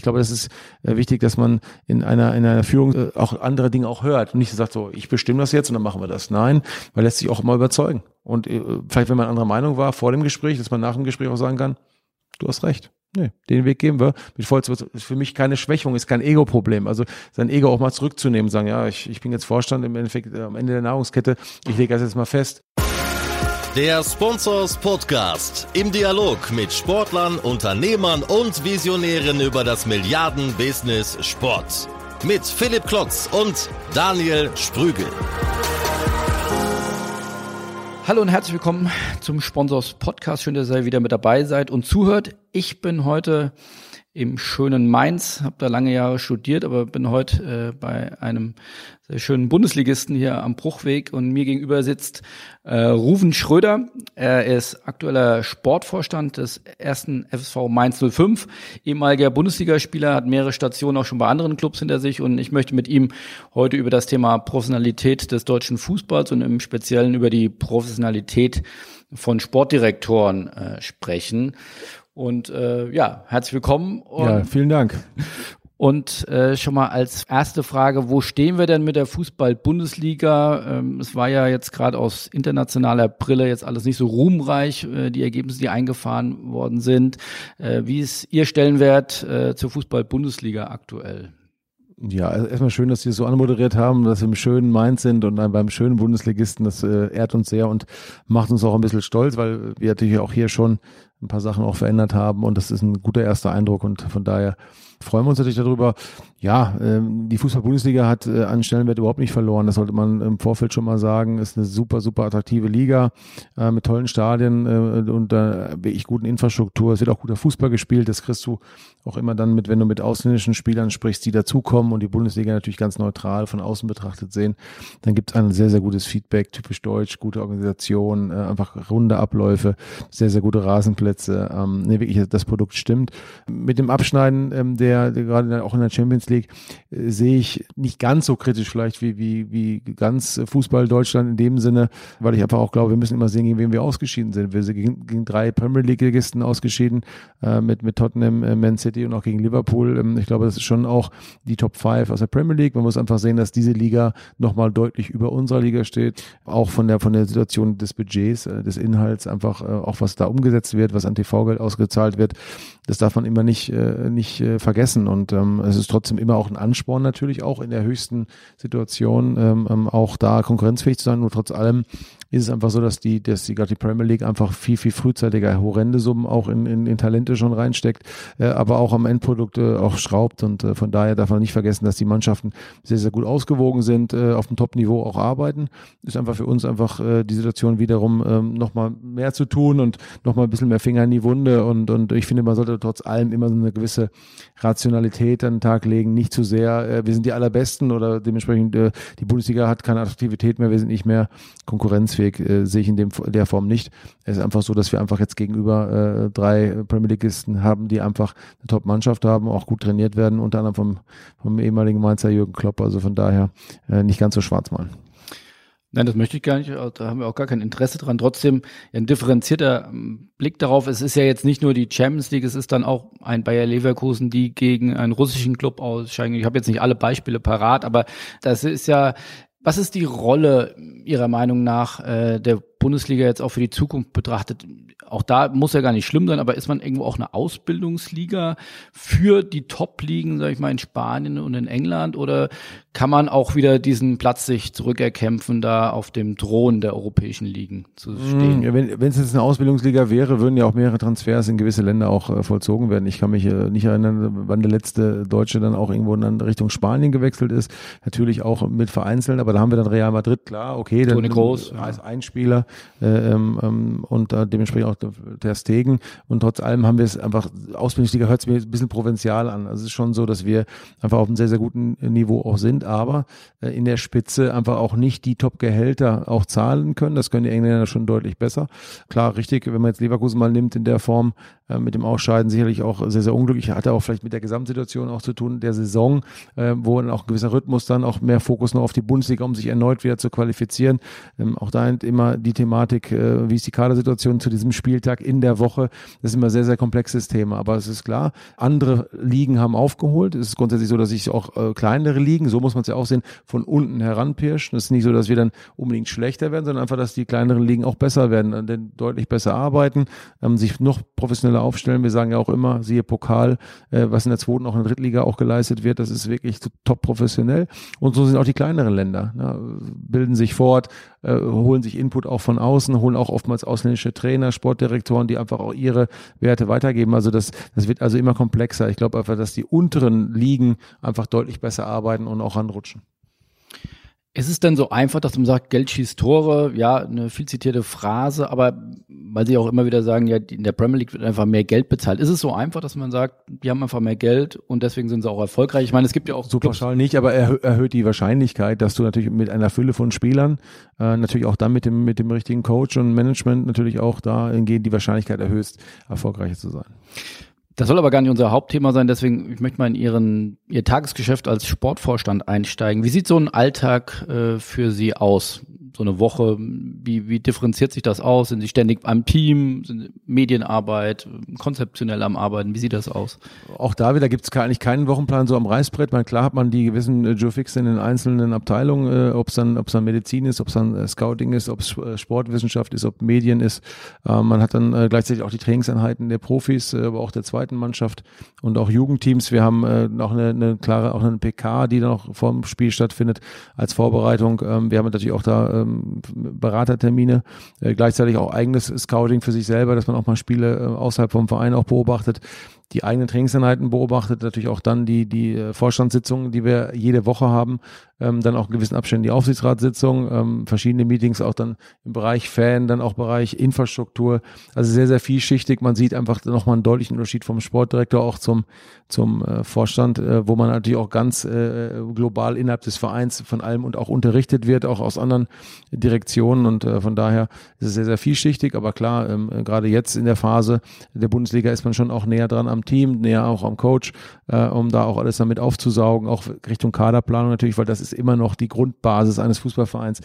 ich glaube, das ist äh, wichtig, dass man in einer, in einer Führung äh, auch andere Dinge auch hört und nicht sagt so, ich bestimme das jetzt und dann machen wir das. Nein, man lässt sich auch mal überzeugen. Und äh, vielleicht, wenn man anderer Meinung war vor dem Gespräch, dass man nach dem Gespräch auch sagen kann, du hast recht. Nee, den Weg gehen wir. Mit Vollz ist für mich keine Schwächung, ist kein Ego-Problem. Also sein Ego auch mal zurückzunehmen, sagen, ja, ich, ich bin jetzt Vorstand im Endeffekt am Ende der Nahrungskette, ich lege das jetzt mal fest. Der Sponsors Podcast im Dialog mit Sportlern, Unternehmern und Visionären über das Milliarden-Business Sport. Mit Philipp Klotz und Daniel Sprügel. Hallo und herzlich willkommen zum Sponsors Podcast. Schön, dass ihr wieder mit dabei seid und zuhört. Ich bin heute im schönen Mainz, habe da lange Jahre studiert, aber bin heute äh, bei einem sehr schönen Bundesligisten hier am Bruchweg und mir gegenüber sitzt äh, Ruven Schröder. Er ist aktueller Sportvorstand des ersten FSV Mainz 05, ehemaliger Bundesligaspieler, hat mehrere Stationen auch schon bei anderen Clubs hinter sich und ich möchte mit ihm heute über das Thema Professionalität des deutschen Fußballs und im Speziellen über die Professionalität von Sportdirektoren äh, sprechen. Und äh, ja, herzlich willkommen. Ja, vielen Dank. Und äh, schon mal als erste Frage, wo stehen wir denn mit der Fußball-Bundesliga? Ähm, es war ja jetzt gerade aus internationaler Brille jetzt alles nicht so ruhmreich, äh, die Ergebnisse, die eingefahren worden sind. Äh, wie ist Ihr Stellenwert äh, zur Fußball-Bundesliga aktuell? Ja, also erstmal schön, dass Sie es so anmoderiert haben, dass wir im schönen Mainz sind und beim schönen Bundesligisten. Das äh, ehrt uns sehr und macht uns auch ein bisschen stolz, weil wir natürlich auch hier schon ein paar Sachen auch verändert haben und das ist ein guter erster Eindruck und von daher freuen wir uns natürlich darüber. Ja, ähm, die Fußball-Bundesliga hat äh, an Stellenwert überhaupt nicht verloren. Das sollte man im Vorfeld schon mal sagen. Ist eine super, super attraktive Liga äh, mit tollen Stadien äh, und wirklich guten Infrastruktur. Es wird auch guter Fußball gespielt. Das kriegst du auch immer dann mit, wenn du mit ausländischen Spielern sprichst, die dazukommen und die Bundesliga natürlich ganz neutral von außen betrachtet sehen. Dann gibt es ein sehr, sehr gutes Feedback, typisch deutsch, gute Organisation, einfach runde Abläufe, sehr, sehr gute Rasenplätze. Ähm, nee, wirklich, das Produkt stimmt. Mit dem Abschneiden ähm, der der, gerade auch in der Champions League äh, sehe ich nicht ganz so kritisch vielleicht wie, wie, wie ganz Fußball Deutschland in dem Sinne, weil ich einfach auch glaube, wir müssen immer sehen, gegen wen wir ausgeschieden sind. Wir sind gegen, gegen drei Premier League-Ligisten ausgeschieden, äh, mit, mit Tottenham, äh, Man City und auch gegen Liverpool. Ähm, ich glaube, das ist schon auch die Top 5 aus der Premier League. Man muss einfach sehen, dass diese Liga nochmal deutlich über unserer Liga steht. Auch von der, von der Situation des Budgets, äh, des Inhalts, einfach äh, auch was da umgesetzt wird, was an TV-Geld ausgezahlt wird. Das darf man immer nicht, äh, nicht äh, vergessen vergessen. Und ähm, es ist trotzdem immer auch ein Ansporn natürlich auch in der höchsten Situation ähm, ähm, auch da konkurrenzfähig zu sein. Nur trotz allem ist es einfach so, dass die, dass die die Premier League einfach viel, viel frühzeitiger horrende Summen auch in, in, in Talente schon reinsteckt, äh, aber auch am Endprodukt äh, auch schraubt. Und äh, von daher darf man nicht vergessen, dass die Mannschaften sehr, sehr gut ausgewogen sind, äh, auf dem Top-Niveau auch arbeiten. Ist einfach für uns einfach äh, die Situation wiederum ähm, nochmal mehr zu tun und nochmal ein bisschen mehr Finger in die Wunde. Und, und ich finde, man sollte trotz allem immer so eine gewisse Rationalität an den Tag legen, nicht zu sehr, äh, wir sind die allerbesten oder dementsprechend äh, die Bundesliga hat keine Attraktivität mehr, wir sind nicht mehr konkurrenzfähig Leistungsfähig äh, sehe ich in dem, der Form nicht. Es ist einfach so, dass wir einfach jetzt gegenüber äh, drei Premier Leagueisten haben, die einfach eine Top-Mannschaft haben, auch gut trainiert werden, unter anderem vom, vom ehemaligen Mainzer Jürgen Klopp. Also von daher äh, nicht ganz so schwarz malen. Nein, das möchte ich gar nicht. Da haben wir auch gar kein Interesse dran. Trotzdem ein differenzierter Blick darauf. Es ist ja jetzt nicht nur die Champions League, es ist dann auch ein Bayer Leverkusen, die gegen einen russischen Club ausscheiden. Ich habe jetzt nicht alle Beispiele parat, aber das ist ja was ist die Rolle Ihrer Meinung nach äh, der Bundesliga jetzt auch für die Zukunft betrachtet? Auch da muss ja gar nicht schlimm sein, aber ist man irgendwo auch eine Ausbildungsliga für die Top-Ligen, sag ich mal, in Spanien und in England? Oder kann man auch wieder diesen Platz sich zurückerkämpfen, da auf dem Thron der europäischen Ligen zu stehen? Ja, wenn es jetzt eine Ausbildungsliga wäre, würden ja auch mehrere Transfers in gewisse Länder auch äh, vollzogen werden. Ich kann mich äh, nicht erinnern, wann der letzte Deutsche dann auch irgendwo in Richtung Spanien gewechselt ist. Natürlich auch mit vereinzeln, aber da haben wir dann Real Madrid, klar, okay, dann Toni Groß, als ein Spieler äh, ähm, ähm, und äh, dementsprechend auch der Stegen. Und trotz allem haben wir es einfach, Ausbildungsliga hört sich mir ein bisschen provinzial an. Also es ist schon so, dass wir einfach auf einem sehr, sehr guten Niveau auch sind, aber äh, in der Spitze einfach auch nicht die Top-Gehälter auch zahlen können. Das können die Engländer schon deutlich besser. Klar, richtig, wenn man jetzt Leverkusen mal nimmt in der Form, äh, mit dem Ausscheiden sicherlich auch sehr, sehr unglücklich. Hatte auch vielleicht mit der Gesamtsituation auch zu tun, der Saison, äh, wo dann auch ein gewisser Rhythmus dann auch mehr Fokus noch auf die Bundesliga, um sich erneut wieder zu qualifizieren. Ähm, auch da immer die Thematik, wie ist die Kadersituation zu diesem Spiel Spieltag in der Woche. Das ist immer sehr, sehr komplexes Thema. Aber es ist klar, andere Ligen haben aufgeholt. Es ist grundsätzlich so, dass sich auch äh, kleinere Ligen, so muss man es ja auch sehen, von unten heranpirschen. Es ist nicht so, dass wir dann unbedingt schlechter werden, sondern einfach, dass die kleineren Ligen auch besser werden, äh, denn deutlich besser arbeiten, ähm, sich noch professioneller aufstellen. Wir sagen ja auch immer, siehe Pokal, äh, was in der zweiten, auch in der Drittliga auch geleistet wird, das ist wirklich top professionell. Und so sind auch die kleineren Länder, ne, bilden sich fort, äh, holen sich Input auch von außen, holen auch oftmals ausländische Trainer, Sportdirektoren, die einfach auch ihre Werte weitergeben. Also das, das wird also immer komplexer. Ich glaube einfach, dass die unteren Ligen einfach deutlich besser arbeiten und auch anrutschen. Ist es denn so einfach, dass man sagt, Geld schießt Tore? Ja, eine viel zitierte Phrase, aber weil Sie auch immer wieder sagen, ja, in der Premier League wird einfach mehr Geld bezahlt. Ist es so einfach, dass man sagt, die haben einfach mehr Geld und deswegen sind sie auch erfolgreich? Ich meine, es gibt ja auch so pauschal nicht, aber er erhöht die Wahrscheinlichkeit, dass du natürlich mit einer Fülle von Spielern, äh, natürlich auch dann mit dem mit dem richtigen Coach und Management natürlich auch dahingehend die Wahrscheinlichkeit erhöhst, erfolgreicher zu sein. Das soll aber gar nicht unser Hauptthema sein, deswegen ich möchte mal in Ihren Ihr Tagesgeschäft als Sportvorstand einsteigen. Wie sieht so ein Alltag äh, für Sie aus? So eine Woche? Wie, wie differenziert sich das aus? Sind Sie ständig am Team? Sind Medienarbeit, konzeptionell am Arbeiten? Wie sieht das aus? Auch da wieder gibt es eigentlich keinen Wochenplan so am Reißbrett. Man, klar hat man die gewissen äh, Joe in den einzelnen Abteilungen, äh, ob es dann, dann Medizin ist, ob es dann äh, Scouting ist, ob es äh, Sportwissenschaft ist, ob Medien ist. Äh, man hat dann äh, gleichzeitig auch die Trainingseinheiten der Profis, äh, aber auch der zweiten Mannschaft und auch Jugendteams. Wir haben noch eine, eine klare, auch eine PK, die dann auch vor dem Spiel stattfindet als Vorbereitung. Ähm, wir haben natürlich auch da ähm, Beratertermine, äh, gleichzeitig auch eigenes Scouting für sich selber, dass man auch mal Spiele äh, außerhalb vom Verein auch beobachtet die eigenen Trainingseinheiten beobachtet, natürlich auch dann die, die äh, Vorstandssitzungen, die wir jede Woche haben, ähm, dann auch in gewissen Abständen die Aufsichtsratssitzung, ähm, verschiedene Meetings auch dann im Bereich Fan, dann auch Bereich Infrastruktur, also sehr, sehr vielschichtig. Man sieht einfach nochmal einen deutlichen Unterschied vom Sportdirektor auch zum, zum äh, Vorstand, äh, wo man natürlich auch ganz äh, global innerhalb des Vereins von allem und auch unterrichtet wird, auch aus anderen Direktionen. Und äh, von daher ist es sehr, sehr vielschichtig, aber klar, ähm, gerade jetzt in der Phase der Bundesliga ist man schon auch näher dran am am Team, näher auch am Coach, äh, um da auch alles damit aufzusaugen, auch Richtung Kaderplanung natürlich, weil das ist immer noch die Grundbasis eines Fußballvereins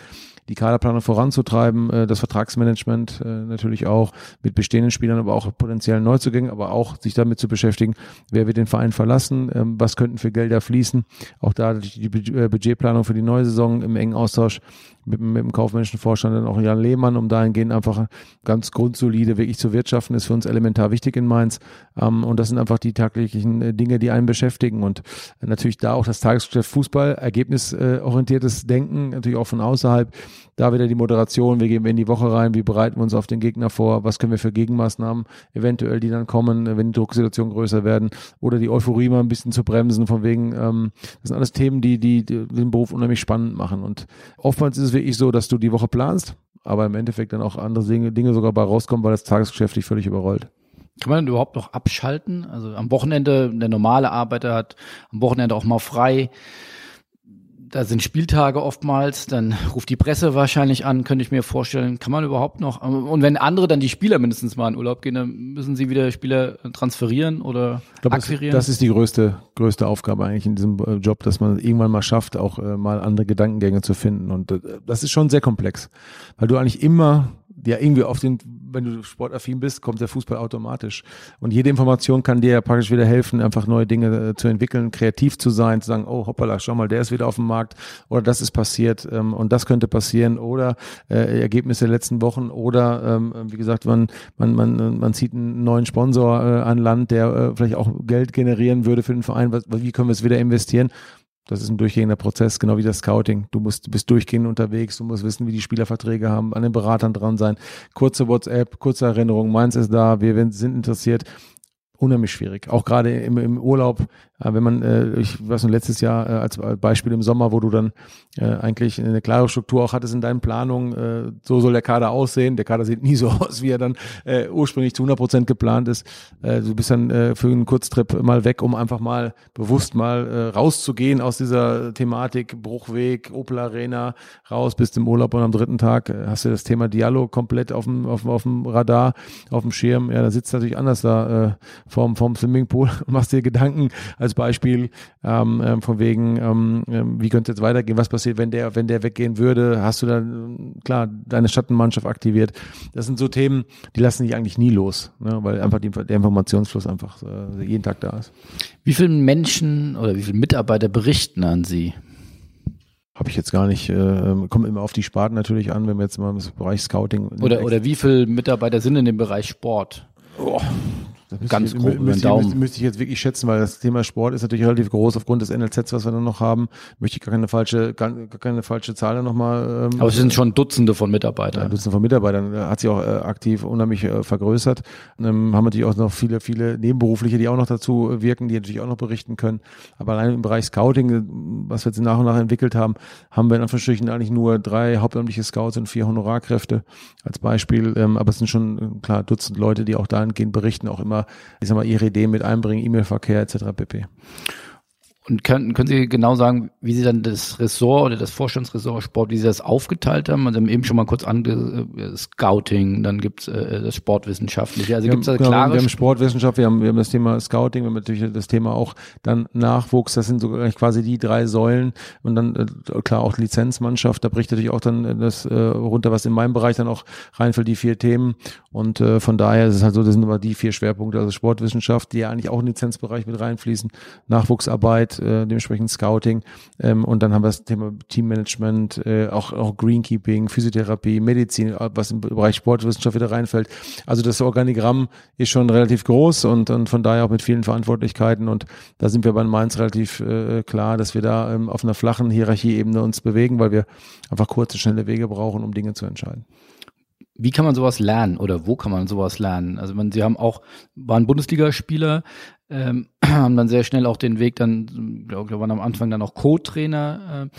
die Kaderplanung voranzutreiben, äh, das Vertragsmanagement äh, natürlich auch mit bestehenden Spielern, aber auch potenziellen Neuzugängen, aber auch sich damit zu beschäftigen, wer wird den Verein verlassen, ähm, was könnten für Gelder fließen. Auch da die äh, Budgetplanung für die neue Saison im engen Austausch mit, mit dem kaufmännischen Vorstand, dann auch Jan Lehmann, um dahingehend einfach ganz grundsolide wirklich zu wirtschaften, ist für uns elementar wichtig in Mainz. Ähm, und das sind einfach die tagtäglichen Dinge, die einen beschäftigen. Und natürlich da auch das Tagesgeschäft Fußball, ergebnisorientiertes Denken, natürlich auch von außerhalb. Da wieder die Moderation, wie gehen wir in die Woche rein, wie bereiten wir uns auf den Gegner vor, was können wir für Gegenmaßnahmen eventuell, die dann kommen, wenn die Drucksituationen größer werden oder die Euphorie mal ein bisschen zu bremsen, von wegen, ähm, das sind alles Themen, die, die, die den Beruf unheimlich spannend machen. Und oftmals ist es wirklich so, dass du die Woche planst, aber im Endeffekt dann auch andere Dinge, Dinge sogar bei rauskommen, weil das Tagesgeschäft dich völlig überrollt. Kann man denn überhaupt noch abschalten? Also am Wochenende, der normale Arbeiter hat am Wochenende auch mal frei da sind Spieltage oftmals, dann ruft die Presse wahrscheinlich an, könnte ich mir vorstellen. Kann man überhaupt noch? Und wenn andere dann die Spieler mindestens mal in Urlaub gehen, dann müssen sie wieder Spieler transferieren oder glaub, akquirieren? Das, das, ist die größte, größte Aufgabe eigentlich in diesem äh, Job, dass man irgendwann mal schafft, auch äh, mal andere Gedankengänge zu finden. Und äh, das ist schon sehr komplex, weil du eigentlich immer ja irgendwie auf den wenn du sportaffin bist, kommt der Fußball automatisch. Und jede Information kann dir ja praktisch wieder helfen, einfach neue Dinge äh, zu entwickeln, kreativ zu sein, zu sagen, oh hoppala, schau mal, der ist wieder auf dem Markt oder das ist passiert ähm, und das könnte passieren oder äh, Ergebnisse der letzten Wochen oder ähm, wie gesagt, man, man, man, man zieht einen neuen Sponsor äh, an Land, der äh, vielleicht auch Geld generieren würde für den Verein. Was, wie können wir es wieder investieren? Das ist ein durchgehender Prozess, genau wie das Scouting. Du musst, bist durchgehend unterwegs, du musst wissen, wie die Spielerverträge haben, an den Beratern dran sein. Kurze WhatsApp, kurze Erinnerung, meins ist da, wir sind interessiert unheimlich schwierig. Auch gerade im, im Urlaub, äh, wenn man, äh, ich weiß noch, letztes Jahr äh, als Beispiel im Sommer, wo du dann äh, eigentlich eine klare Struktur auch hattest in deinen Planungen, äh, so soll der Kader aussehen. Der Kader sieht nie so aus, wie er dann äh, ursprünglich zu 100 Prozent geplant ist. Äh, du bist dann äh, für einen Kurztrip mal weg, um einfach mal bewusst mal äh, rauszugehen aus dieser Thematik, Bruchweg, Opel Arena, raus, bist im Urlaub und am dritten Tag äh, hast du das Thema Dialog komplett auf dem, auf, auf dem Radar, auf dem Schirm. Ja, da sitzt natürlich anders da äh, vom, vom Swimmingpool und machst dir Gedanken als Beispiel ähm, ähm, von wegen, ähm, ähm, wie könnte es jetzt weitergehen, was passiert, wenn der, wenn der weggehen würde, hast du dann klar deine Schattenmannschaft aktiviert. Das sind so Themen, die lassen dich eigentlich nie los, ne, weil einfach die, der Informationsfluss einfach äh, jeden Tag da ist. Wie viele Menschen oder wie viele Mitarbeiter berichten an Sie? Habe ich jetzt gar nicht, äh, kommt immer auf die Sparten natürlich an, wenn wir jetzt mal im Bereich Scouting. Oder, oder wie viele Mitarbeiter sind in dem Bereich Sport? Oh, Ganz ich, grob über den müsste, Daumen. Müsste, müsste ich jetzt wirklich schätzen, weil das Thema Sport ist natürlich relativ groß aufgrund des NLZs, was wir dann noch haben. Möchte ich gar keine falsche, gar, gar keine falsche Zahl nochmal. Ähm, Aber es sind schon Dutzende von ja, Mitarbeitern. Dutzende von Mitarbeitern, hat sich auch äh, aktiv unheimlich äh, vergrößert. Ähm, haben natürlich auch noch viele, viele Nebenberufliche, die auch noch dazu äh, wirken, die natürlich auch noch berichten können. Aber allein im Bereich Scouting, äh, was wir jetzt nach und nach entwickelt haben, haben wir in Anführungsstrichen eigentlich nur drei hauptamtliche Scouts und vier Honorarkräfte als Beispiel. Ähm, aber es sind schon äh, klar Dutzend Leute, die auch dahingehend berichten, auch immer, ich sag mal, ihre Ideen mit einbringen, E-Mail-Verkehr etc. pp. Und können, können Sie genau sagen, wie Sie dann das Ressort oder das Vorstandsressort Sport, wie Sie das aufgeteilt haben? Also haben eben schon mal kurz ange äh, Scouting, dann gibt's äh, das Sportwissenschaftliche. Also Wir gibt's da haben, genau, klare wir haben Sportwissenschaft, wir haben, wir haben das Thema Scouting, wir haben natürlich das Thema auch dann Nachwuchs, das sind so quasi die drei Säulen. Und dann äh, klar auch Lizenzmannschaft, da bricht natürlich auch dann äh, das äh, runter, was in meinem Bereich dann auch reinfällt, die vier Themen. Und äh, von daher ist es halt so, das sind immer die vier Schwerpunkte, also Sportwissenschaft, die ja eigentlich auch in den Lizenzbereich mit reinfließen, Nachwuchsarbeit, äh, dementsprechend Scouting ähm, und dann haben wir das Thema Teammanagement, äh, auch, auch Greenkeeping, Physiotherapie, Medizin, äh, was im Bereich Sportwissenschaft wieder reinfällt. Also das Organigramm ist schon relativ groß und, und von daher auch mit vielen Verantwortlichkeiten und da sind wir bei Mainz relativ äh, klar, dass wir da ähm, auf einer flachen Hierarchieebene uns bewegen, weil wir einfach kurze, schnelle Wege brauchen, um Dinge zu entscheiden. Wie kann man sowas lernen oder wo kann man sowas lernen? Also man, Sie haben auch, waren Bundesligaspieler, ähm, haben dann sehr schnell auch den Weg dann, glaube ich, waren am Anfang dann auch Co-Trainer. Äh,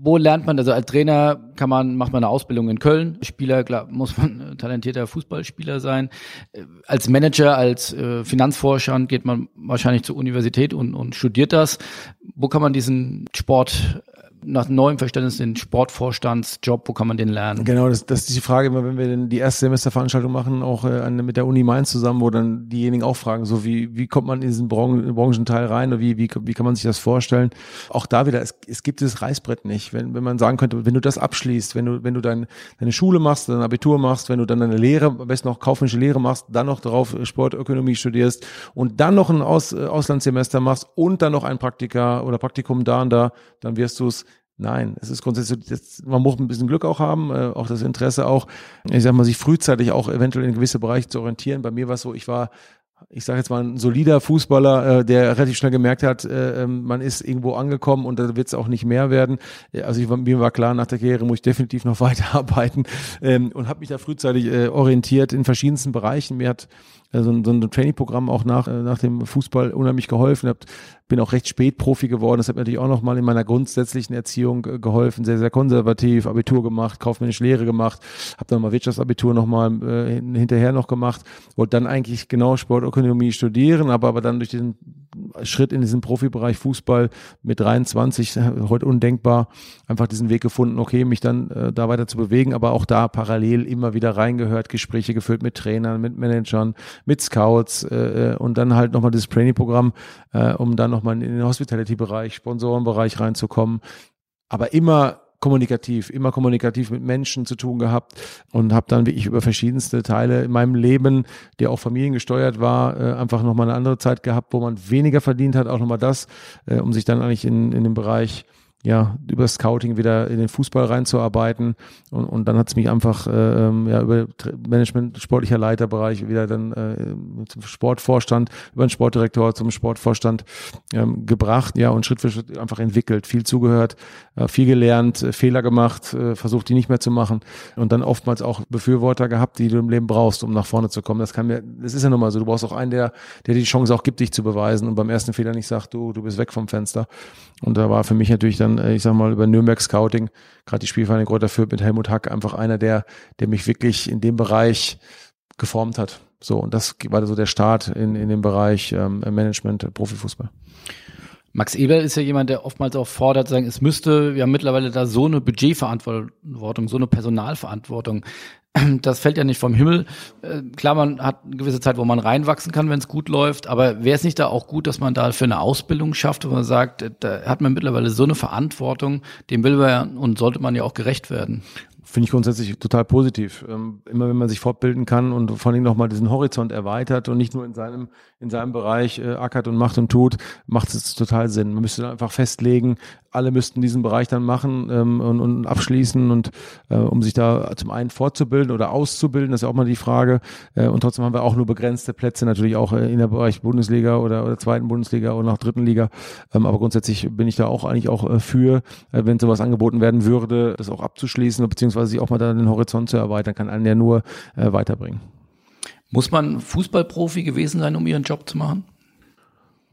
wo lernt man, also als Trainer kann man, macht man eine Ausbildung in Köln. Spieler, klar, muss man äh, talentierter Fußballspieler sein. Äh, Als Manager, als äh, Finanzforscher geht man wahrscheinlich zur Universität und, und studiert das. Wo kann man diesen Sport nach neuem Verständnis den Sportvorstandsjob, wo kann man den lernen? Genau, das, das ist die Frage immer, wenn wir denn die erste Semesterveranstaltung machen, auch äh, mit der Uni Mainz zusammen, wo dann diejenigen auch fragen, so wie, wie kommt man in diesen Branchen, Branchenteil rein oder wie, wie, wie kann man sich das vorstellen? Auch da wieder, es, es gibt dieses Reißbrett nicht. Wenn, wenn man sagen könnte, wenn du das abschließt, wenn du, wenn du dein, deine Schule machst, dein Abitur machst, wenn du dann deine Lehre, am besten noch kaufmännische Lehre machst, dann noch darauf Sportökonomie studierst und dann noch ein Aus, äh, Auslandssemester machst und dann noch ein Praktika oder Praktikum da und da, dann wirst du es Nein, es ist grundsätzlich, jetzt, man muss ein bisschen Glück auch haben, äh, auch das Interesse auch, ich sag mal, sich frühzeitig auch eventuell in gewisse Bereiche zu orientieren. Bei mir war es so, ich war ich sage jetzt mal, ein solider Fußballer, äh, der relativ schnell gemerkt hat, äh, ähm, man ist irgendwo angekommen und da wird es auch nicht mehr werden. Äh, Also ich, mir war klar, nach der Karriere muss ich definitiv noch weiterarbeiten ähm, und habe mich da frühzeitig äh, orientiert in verschiedensten Bereichen. Mir hat so ein, so ein Trainingprogramm auch nach, äh, nach dem Fußball unheimlich geholfen. Hab, bin auch recht spät Profi geworden. Das hat mir natürlich auch nochmal in meiner grundsätzlichen Erziehung äh, geholfen. Sehr, sehr konservativ, Abitur gemacht, kaufmännische Lehre gemacht, habe dann mal Wirtschaftsabitur nochmal äh, hinterher noch gemacht, wollte dann eigentlich genau Sportökonomie studieren, aber, aber dann durch diesen Schritt in diesen Profibereich Fußball mit 23, äh, heute undenkbar, einfach diesen Weg gefunden, okay, mich dann äh, da weiter zu bewegen, aber auch da parallel immer wieder reingehört, Gespräche geführt mit Trainern, mit Managern, mit Scouts äh, und dann halt nochmal dieses Training-Programm, äh, um dann nochmal in den Hospitality-Bereich, Sponsorenbereich reinzukommen. Aber immer kommunikativ, immer kommunikativ mit Menschen zu tun gehabt und habe dann wirklich über verschiedenste Teile in meinem Leben, der auch familiengesteuert war, äh, einfach nochmal eine andere Zeit gehabt, wo man weniger verdient hat, auch nochmal das, äh, um sich dann eigentlich in, in den Bereich ja, über Scouting wieder in den Fußball reinzuarbeiten. Und, und dann hat es mich einfach äh, ja, über Management, sportlicher Leiterbereich wieder dann äh, zum Sportvorstand, über den Sportdirektor zum Sportvorstand ähm, gebracht, ja, und Schritt für Schritt einfach entwickelt, viel zugehört, äh, viel gelernt, äh, Fehler gemacht, äh, versucht, die nicht mehr zu machen und dann oftmals auch Befürworter gehabt, die du im Leben brauchst, um nach vorne zu kommen. Das kann mir, das ist ja nun mal so, du brauchst auch einen, der, der die Chance auch gibt, dich zu beweisen und beim ersten Fehler nicht sagt, du, du bist weg vom Fenster. Und da war für mich natürlich dann dann, äh, ich sag mal, über Nürnberg Scouting, gerade die Spielvereine Kräuter mit Helmut Hack, einfach einer, der, der mich wirklich in dem Bereich geformt hat. So, und das war so der Start in, in dem Bereich ähm, Management, Profifußball. Max Eber ist ja jemand, der oftmals auch fordert, sagen, es müsste, wir haben mittlerweile da so eine Budgetverantwortung, so eine Personalverantwortung. das fällt ja nicht vom Himmel. Äh, klar, man hat eine gewisse Zeit, wo man reinwachsen kann, wenn es gut läuft, aber wäre es nicht da auch gut, dass man da für eine Ausbildung schafft, wo man sagt, äh, da hat man mittlerweile so eine Verantwortung, dem will man und sollte man ja auch gerecht werden. Finde ich grundsätzlich total positiv. Ähm, immer wenn man sich fortbilden kann und vor allem nochmal diesen Horizont erweitert und nicht nur in seinem, in seinem Bereich äh, ackert und macht und tut, macht es total Sinn. Man müsste einfach festlegen, alle müssten diesen Bereich dann machen ähm, und, und abschließen und äh, um sich da zum einen fortzubilden oder auszubilden, das ist auch mal die Frage. Äh, und trotzdem haben wir auch nur begrenzte Plätze, natürlich auch äh, in der Bereich Bundesliga oder, oder zweiten Bundesliga oder auch dritten Liga. Ähm, aber grundsätzlich bin ich da auch eigentlich auch äh, für, äh, wenn sowas angeboten werden würde, das auch abzuschließen, beziehungsweise sich auch mal da den Horizont zu erweitern, kann einen ja nur äh, weiterbringen. Muss man Fußballprofi gewesen sein, um ihren Job zu machen?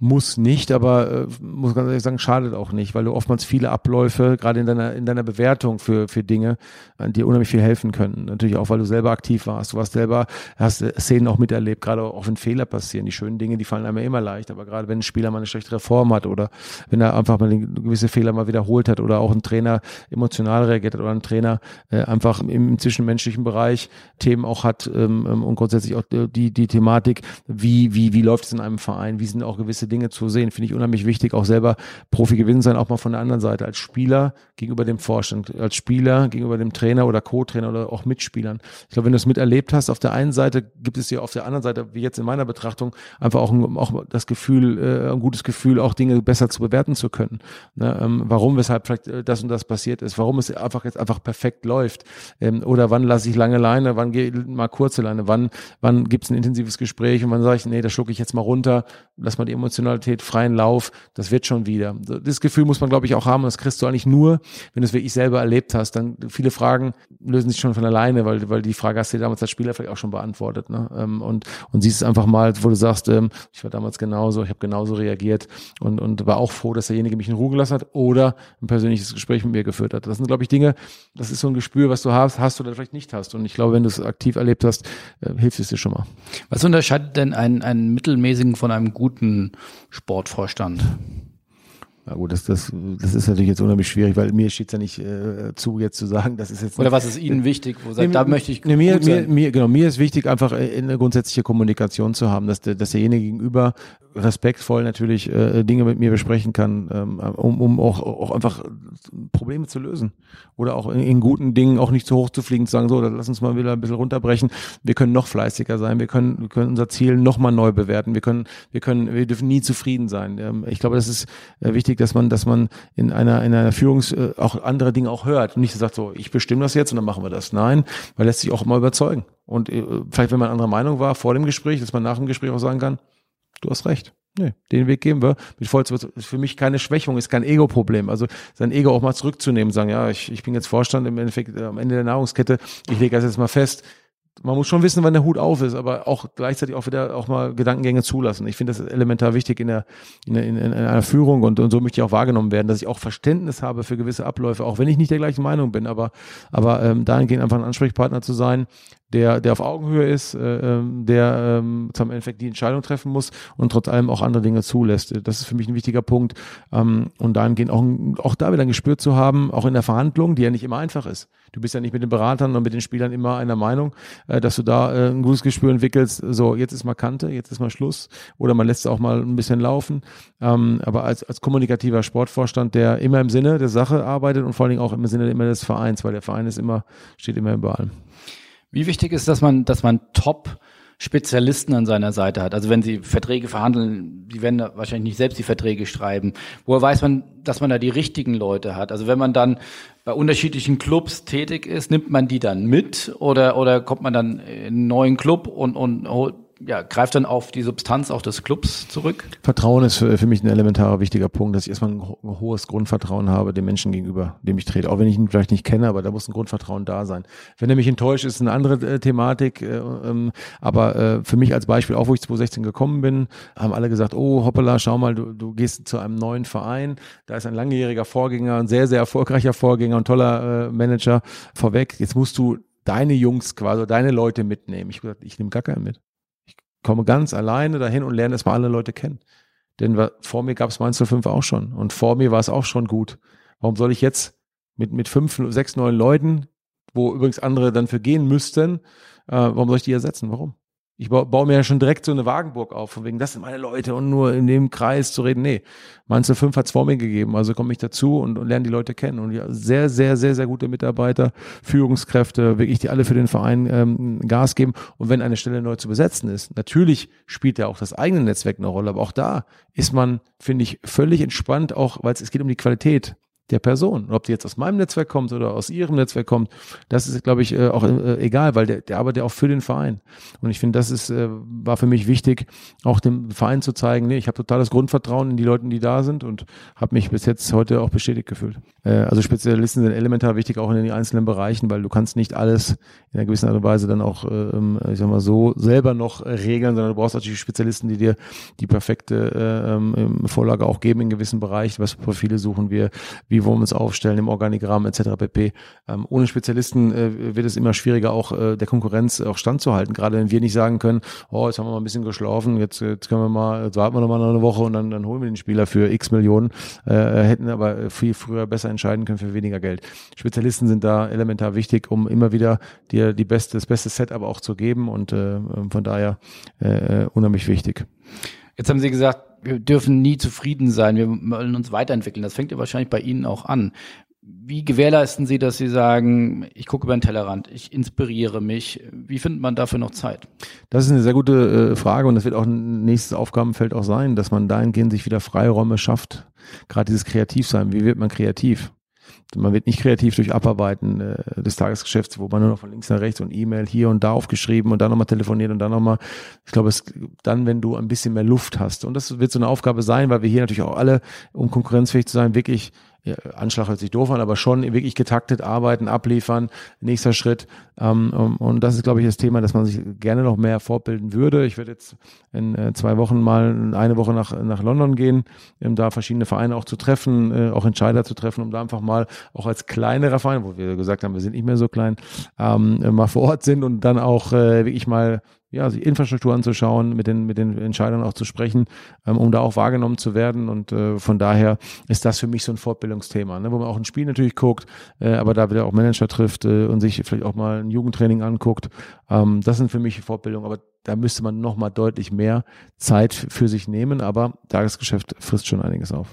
Muss nicht, aber äh, muss ganz ehrlich sagen, schadet auch nicht, weil du oftmals viele Abläufe, gerade in deiner, in deiner Bewertung für, für Dinge, an dir unheimlich viel helfen können. Natürlich auch, weil du selber aktiv warst. Du warst selber, hast Szenen auch miterlebt, gerade auch wenn Fehler passieren. Die schönen Dinge, die fallen einem immer leicht, aber gerade wenn ein Spieler mal eine schlechtere Form hat oder wenn er einfach mal gewisse Fehler mal wiederholt hat oder auch ein Trainer emotional reagiert hat oder ein Trainer äh, einfach im zwischenmenschlichen Bereich Themen auch hat ähm, ähm und grundsätzlich auch die, die Thematik, wie, wie, wie läuft es in einem Verein, wie sind auch gewisse gewisse Dinge zu sehen, finde ich unheimlich wichtig, auch selber Profi gewesen sein, auch mal von der anderen Seite, als Spieler gegenüber dem Vorstand, als Spieler gegenüber dem Trainer oder Co-Trainer oder auch Mitspielern. Ich glaube, wenn du es miterlebt hast, auf der einen Seite gibt es ja auf der anderen Seite, wie jetzt in meiner Betrachtung, einfach auch, ein, auch das Gefühl, äh, ein gutes Gefühl, auch Dinge besser zu bewerten zu können. Ne? Ähm, warum, weshalb vielleicht äh, das und das passiert ist, warum es einfach jetzt einfach perfekt läuft. Ähm, oder wann lasse ich lange Leine, wann gehe ich mal kurze Leine, wann, wann gibt es ein intensives Gespräch und wann sage ich, nee, da schlucke ich jetzt mal runter, lass mal die Emotionen Emotionalität, freien Lauf, das wird schon wieder. Das Gefühl muss man, glaube ich, auch haben. Das kriegst du eigentlich nur, wenn du es wirklich selber erlebt hast. Dann viele Fragen lösen sich schon von alleine, weil, weil die Frage hast du damals als Spieler vielleicht auch schon beantwortet. Ne? Ähm, und, und siehst es einfach mal, wo du sagst, ähm, ich war damals genauso, ich habe genauso reagiert und, und war auch froh, dass derjenige mich in Ruhe gelassen hat oder ein persönliches Gespräch mit mir geführt hat. Das sind, glaube ich, Dinge, das ist so ein Gespür, was du hast, hast oder vielleicht nicht hast. Und ich glaube, wenn du es aktiv erlebt hast, äh, hilft es dir schon mal. Was unterscheidet denn einen, einen mittelmäßigen von einem guten Sportvorstand? Na gut, das, das, das ist natürlich jetzt unheimlich schwierig, weil mir steht es ja nicht äh, zu, jetzt zu sagen, das ist jetzt. Oder was ist Ihnen wichtig? Wo sagt, nee, da möchte ich. Nee, mir, mir, mir, genau, mir ist wichtig, einfach äh, eine grundsätzliche Kommunikation zu haben, dass, der, dass derjenige gegenüber respektvoll natürlich äh, Dinge mit mir besprechen kann, ähm, um, um auch, auch einfach Probleme zu lösen. Oder auch in, in guten Dingen auch nicht zu hoch zu fliegen, zu sagen, so, lass uns mal wieder ein bisschen runterbrechen. Wir können noch fleißiger sein, wir können, wir können unser Ziel noch mal neu bewerten, wir können, wir können, wir dürfen nie zufrieden sein. Ähm, ich glaube, das ist äh, wichtig, dass man, dass man in einer, in einer Führungs äh, auch andere Dinge auch hört und nicht sagt, so, ich bestimme das jetzt und dann machen wir das. Nein, man lässt sich auch mal überzeugen. Und äh, vielleicht, wenn man anderer Meinung war vor dem Gespräch, dass man nach dem Gespräch auch sagen kann, du hast recht. Nee, den Weg gehen wir. Mit Vollz ist für mich keine Schwächung, ist kein Ego-Problem. Also sein Ego auch mal zurückzunehmen, sagen, ja, ich, ich bin jetzt Vorstand im Endeffekt äh, am Ende der Nahrungskette, ich lege das jetzt mal fest. Man muss schon wissen, wann der Hut auf ist, aber auch gleichzeitig auch wieder auch mal Gedankengänge zulassen. Ich finde das elementar wichtig in der in, in, in einer Führung und, und so möchte ich auch wahrgenommen werden, dass ich auch Verständnis habe für gewisse Abläufe, auch wenn ich nicht der gleichen Meinung bin, aber aber ähm, dahingehend einfach ein Ansprechpartner zu sein, der, der auf Augenhöhe ist, äh, ähm, der ähm, zum Endeffekt die Entscheidung treffen muss und trotz allem auch andere Dinge zulässt. Das ist für mich ein wichtiger Punkt. Ähm, und dahingehend auch, auch da wieder ein Gespür zu haben, auch in der Verhandlung, die ja nicht immer einfach ist. Du bist ja nicht mit den Beratern und mit den Spielern immer einer Meinung, äh, dass du da äh, ein gutes Gespür entwickelst, so jetzt ist mal Kante, jetzt ist mal Schluss oder man lässt es auch mal ein bisschen laufen. Ähm, aber als, als kommunikativer Sportvorstand, der immer im Sinne der Sache arbeitet und vor allen Dingen auch im Sinne immer des Vereins, weil der Verein ist immer, steht immer über allem. Wie wichtig ist, dass man, dass man Top Spezialisten an seiner Seite hat. Also wenn sie Verträge verhandeln, die werden wahrscheinlich nicht selbst die Verträge schreiben. Woher weiß man, dass man da die richtigen Leute hat? Also wenn man dann bei unterschiedlichen Clubs tätig ist, nimmt man die dann mit oder, oder kommt man dann in einen neuen Club und, und holt ja, greift dann auf die Substanz auch des Clubs zurück? Vertrauen ist für, für mich ein elementarer wichtiger Punkt, dass ich erstmal ein, ein, hohes Grundvertrauen habe dem Menschen gegenüber, dem ich trete. Auch wenn ich ihn vielleicht nicht kenne, aber da muss ein Grundvertrauen da sein. Wenn er mich enttäuscht, ist eine andere äh, Thematik. Äh, ähm, aber äh, für mich als Beispiel, auch wo ich 2016 gekommen bin, haben alle gesagt, oh hoppala, schau mal, du, du gehst zu einem neuen Verein. Da ist ein langjähriger Vorgänger, ein sehr, sehr erfolgreicher Vorgänger und toller äh, Manager vorweg. Jetzt musst du deine Jungs quasi, deine Leute mitnehmen. Ich, ich nehme gar keinen mit komme ganz alleine dahin und lerne erstmal alle Leute kennen. Denn vor mir gab es Mainz 05 auch schon und vor mir war es auch schon gut. Warum soll ich jetzt mit, mit fünf, sechs, neun Leuten, wo übrigens andere dann für gehen müssten, äh, warum soll ich die ersetzen? Warum? Ich baue, mir ja schon direkt so eine Wagenburg auf, von wegen, das sind meine Leute und nur in dem Kreis zu reden. Nee, Mainz 05 hat es vor mir gegeben, also komme ich dazu und, und lerne die Leute kennen. Und ja, sehr, sehr, sehr, sehr gute Mitarbeiter, Führungskräfte, wirklich, die alle für den Verein ähm, Gas geben. Und wenn eine Stelle neu zu besetzen ist, natürlich spielt ja auch das eigene Netzwerk eine Rolle, aber auch da ist man, finde ich, völlig entspannt, auch weil es geht um die Qualität der Person. ob die jetzt aus meinem Netzwerk kommt oder aus ihrem Netzwerk kommt, das ist, glaube ich, äh, auch äh, egal, weil der, der arbeitet ja auch für den Verein. Und ich finde, das ist, äh, war für mich wichtig, auch dem Verein zu zeigen, nee, ich habe totales Grundvertrauen in die Leute, die da sind und habe mich bis jetzt heute auch bestätigt gefühlt. also Spezialisten sind elementar wichtig, auch in den einzelnen Bereichen, weil du kannst nicht alles in einer gewissen Art und Weise dann auch, ähm, ich sag mal so, selber noch regeln, sondern du brauchst natürlich Spezialisten, die dir die perfekte ähm, Vorlage auch geben in gewissen Bereichen. Was Profile suchen wir, wie wie wollen wir uns aufstellen im Organigramm etc. pp. Ähm, ohne Spezialisten äh, wird es immer schwieriger, auch äh, der Konkurrenz auch standzuhalten. Gerade wenn wir nicht sagen können, oh, jetzt haben wir mal ein bisschen geschlafen, jetzt, jetzt können wir mal, jetzt warten wir noch mal eine Woche und dann, dann holen wir den Spieler für x Millionen, äh, hätten aber viel früher besser entscheiden können für weniger Geld. Spezialisten sind da elementar wichtig, um immer wieder dir die beste, das beste Setup auch zu geben und äh, von daher äh, unheimlich wichtig. Jetzt haben Sie gesagt, wir dürfen nie zufrieden sein, wir wollen uns weiterentwickeln. Das fängt ja wahrscheinlich bei Ihnen auch an. Wie gewährleisten Sie, dass Sie sagen, ich gucke über den Tellerrand, ich inspiriere mich? Wie findet man dafür noch Zeit? Das ist eine sehr gute äh, Frage und das wird auch ein nächstes Aufgabenfeld auch sein, dass man dahingehend sich wieder Freiräume schafft. Gerade dieses Kreativsein. Wie wird man kreativ? Man wird nicht kreativ durch Abarbeiten äh, des Tagesgeschäfts, wo man nur noch von links nach rechts und E-Mail hier und da aufgeschrieben und dann nochmal telefoniert und dann nochmal. Ich glaube, es dann, wenn du ein bisschen mehr Luft hast. Und das wird so eine Aufgabe sein, weil wir hier natürlich auch alle, um konkurrenzfähig zu sein, wirklich ja, Anschlag hört sich doof an, aber schon wirklich getaktet arbeiten, abliefern, nächster Schritt. Ähm, und das ist, glaube ich, das Thema, dass man sich gerne noch mehr fortbilden würde. Ich werde jetzt in äh, zwei Wochen mal eine Woche nach, nach London gehen, um da verschiedene Vereine auch zu treffen, äh, auch Entscheider zu treffen, um da einfach mal auch als kleinerer Verein, wo wir gesagt haben, wir sind nicht mehr so klein, ähm, mal vor Ort sind und dann auch äh, wirklich mal ja, die Infrastruktur anzuschauen, mit den, mit den Entscheidern auch zu sprechen, ähm, um da auch wahrgenommen zu werden. Und äh, von daher ist das für mich so ein Fortbildungsthema, ne, wo man auch ein Spiel natürlich guckt, äh, aber da wieder auch Manager trifft äh, und sich vielleicht auch mal ein Jugendtraining anguckt. Ähm, das sind für mich Fortbildungen, aber da müsste man nochmal deutlich mehr Zeit für sich nehmen, aber Tagesgeschäft frisst schon einiges auf.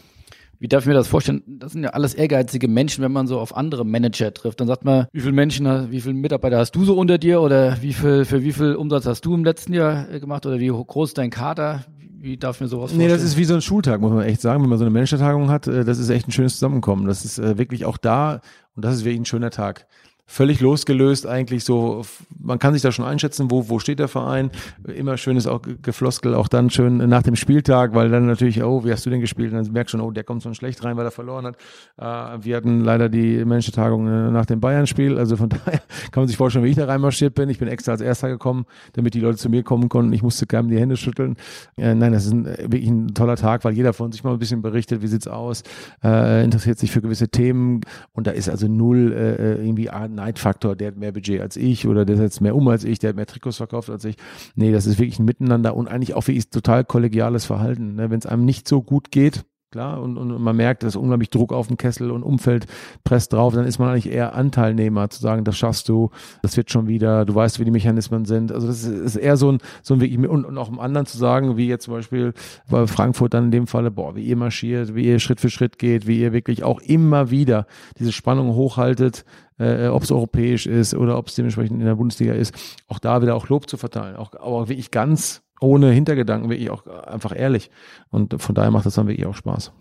Wie darf ich mir das vorstellen? Das sind ja alles ehrgeizige Menschen, wenn man so auf andere Manager trifft. Dann sagt man, wie viele Menschen, wie viele Mitarbeiter hast du so unter dir oder wie viel, für wie viel Umsatz hast du im letzten Jahr äh, gemacht oder wie groß ist dein Kader? Wie darf ich mir sowas vorstellen? Nee, das ist wie so ein Schultag, muss man echt sagen. Wenn man so eine Managertagung hat, äh, das ist echt ein schönes Zusammenkommen. Das ist äh, wirklich auch da und das ist wirklich ein schöner Tag völlig losgelöst eigentlich so, man kann sich da schon einschätzen, wo, wo steht der Verein. Immer schönes auch Gefloskel, auch dann schön nach dem Spieltag, weil dann natürlich, oh, wie hast du denn gespielt? Und dann merkst du schon, oh, der kommt so schlecht rein, weil er verloren hat. Äh, wir hatten leider die Menschentagung äh, nach dem Bayern-Spiel, also von daher kann man sich vorstellen, wie ich da reinmarschiert bin. Ich bin extra als Erster gekommen, damit die Leute zu mir kommen konnten. Ich musste keinem die Hände schütteln. Äh, nein, das ist ein, wirklich ein toller Tag, weil jeder von sich mal ein bisschen berichtet, wie sieht's aus, äh, interessiert sich für gewisse Themen und da ist also null äh, äh irgendwie Neidfaktor, der hat mehr Budget als ich oder der setzt mehr um als ich, der hat mehr Trikots verkauft als ich. Nee, das ist wirklich ein Miteinander und eigentlich auch wirklich total kollegiales Verhalten. Ne? Wenn es einem nicht so gut geht, Klar, und, und man merkt, dass unglaublich Druck auf dem Kessel und Umfeld presst drauf, dann ist man eigentlich eher Anteilnehmer, zu sagen, das schaffst du, das wird schon wieder, du weißt, wie die Mechanismen sind. Also das ist, eher so ein, so ein wirklich, und, und auch im anderen zu sagen, wie jetzt zum Beispiel bei Frankfurt dann in dem Falle, boah, wie ihr marschiert, wie ihr Schritt für Schritt geht, wie ihr wirklich auch immer wieder diese Spannung hochhaltet, äh, ob es europäisch ist oder ob es dementsprechend in der Bundesliga ist, auch da wieder auch Lob zu verteilen, auch, auch wirklich ganz ohne Hintergedanken, wirklich auch einfach ehrlich. Und von daher macht das dann wirklich auch Spaß.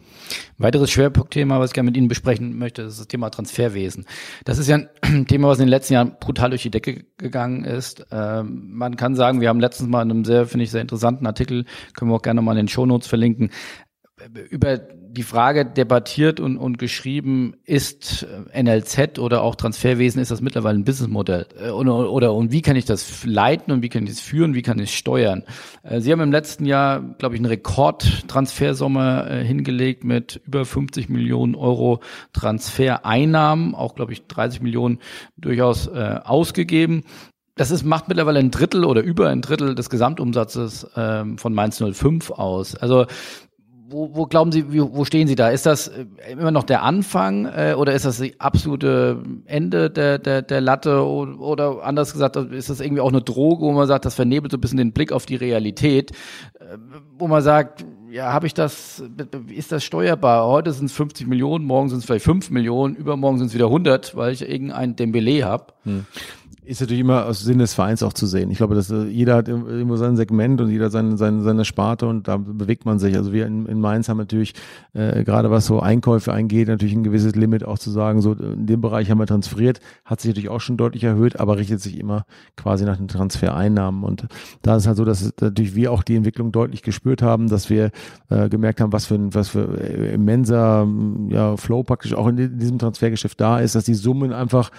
Weiteres Schwerpunktthema, was ich gerne mit Ihnen besprechen möchte, ist das Thema Transferwesen. Das ist ja ein Thema, was in den letzten Jahren brutal durch die Decke gegangen ist. Ähm, man kann sagen, wir haben letztens mal in einem sehr, finde ich, sehr interessanten Artikel, können wir auch gerne mal in den Shownotes verlinken, über die Frage debattiert und, und geschrieben, ist äh, NLZ oder auch Transferwesen, ist das mittlerweile ein Businessmodell? Äh, oder, oder und wie kann ich das leiten und wie kann ich es führen, wie kann ich es steuern? Äh, Sie haben im letzten Jahr, glaube ich, einen Rekordtransfersommer hingelegt mit über 50 Millionen Euro Transfereinnahmen, auch, glaube ich, 30 Millionen durchaus äh, ausgegeben. Das ist, macht mittlerweile ein Drittel oder über ein Drittel des Gesamtumsatzes ähm, von Mainz 05 aus. Also wo, wo glauben Sie, wo, wo stehen Sie da? Ist das äh, immer noch der Anfang äh, oder ist das das absolute Ende der, der, der Latte oder, oder anders gesagt, ist das irgendwie auch eine Droge, wo man sagt, das vernebelt so ein bisschen den Blick auf die Realität, äh, wo man sagt, ja, habe ich das, ist das steuerbar? Heute sind es 50 Millionen, morgen sind es vielleicht 5 Millionen, übermorgen sind es wieder 100, weil ich irgendein Dembele habe. Hm ist natürlich immer aus Sinn des Vereins auch zu sehen. Ich glaube, dass äh, jeder hat immer sein Segment und jeder seine, seine, seine Sparte und da bewegt man sich. Also wir in, in Mainz haben natürlich äh, gerade was so Einkäufe eingeht, natürlich ein gewisses Limit auch zu sagen, so in dem Bereich haben wir transferiert, hat sich natürlich auch schon deutlich erhöht, aber richtet sich immer quasi nach den Transfereinnahmen. Und da ist halt so, dass natürlich wir auch die Entwicklung deutlich gespürt haben, dass wir äh, gemerkt haben, was für ein was für äh, immenser ja, Flow praktisch auch in diesem Transfergeschäft da ist, dass die Summen einfach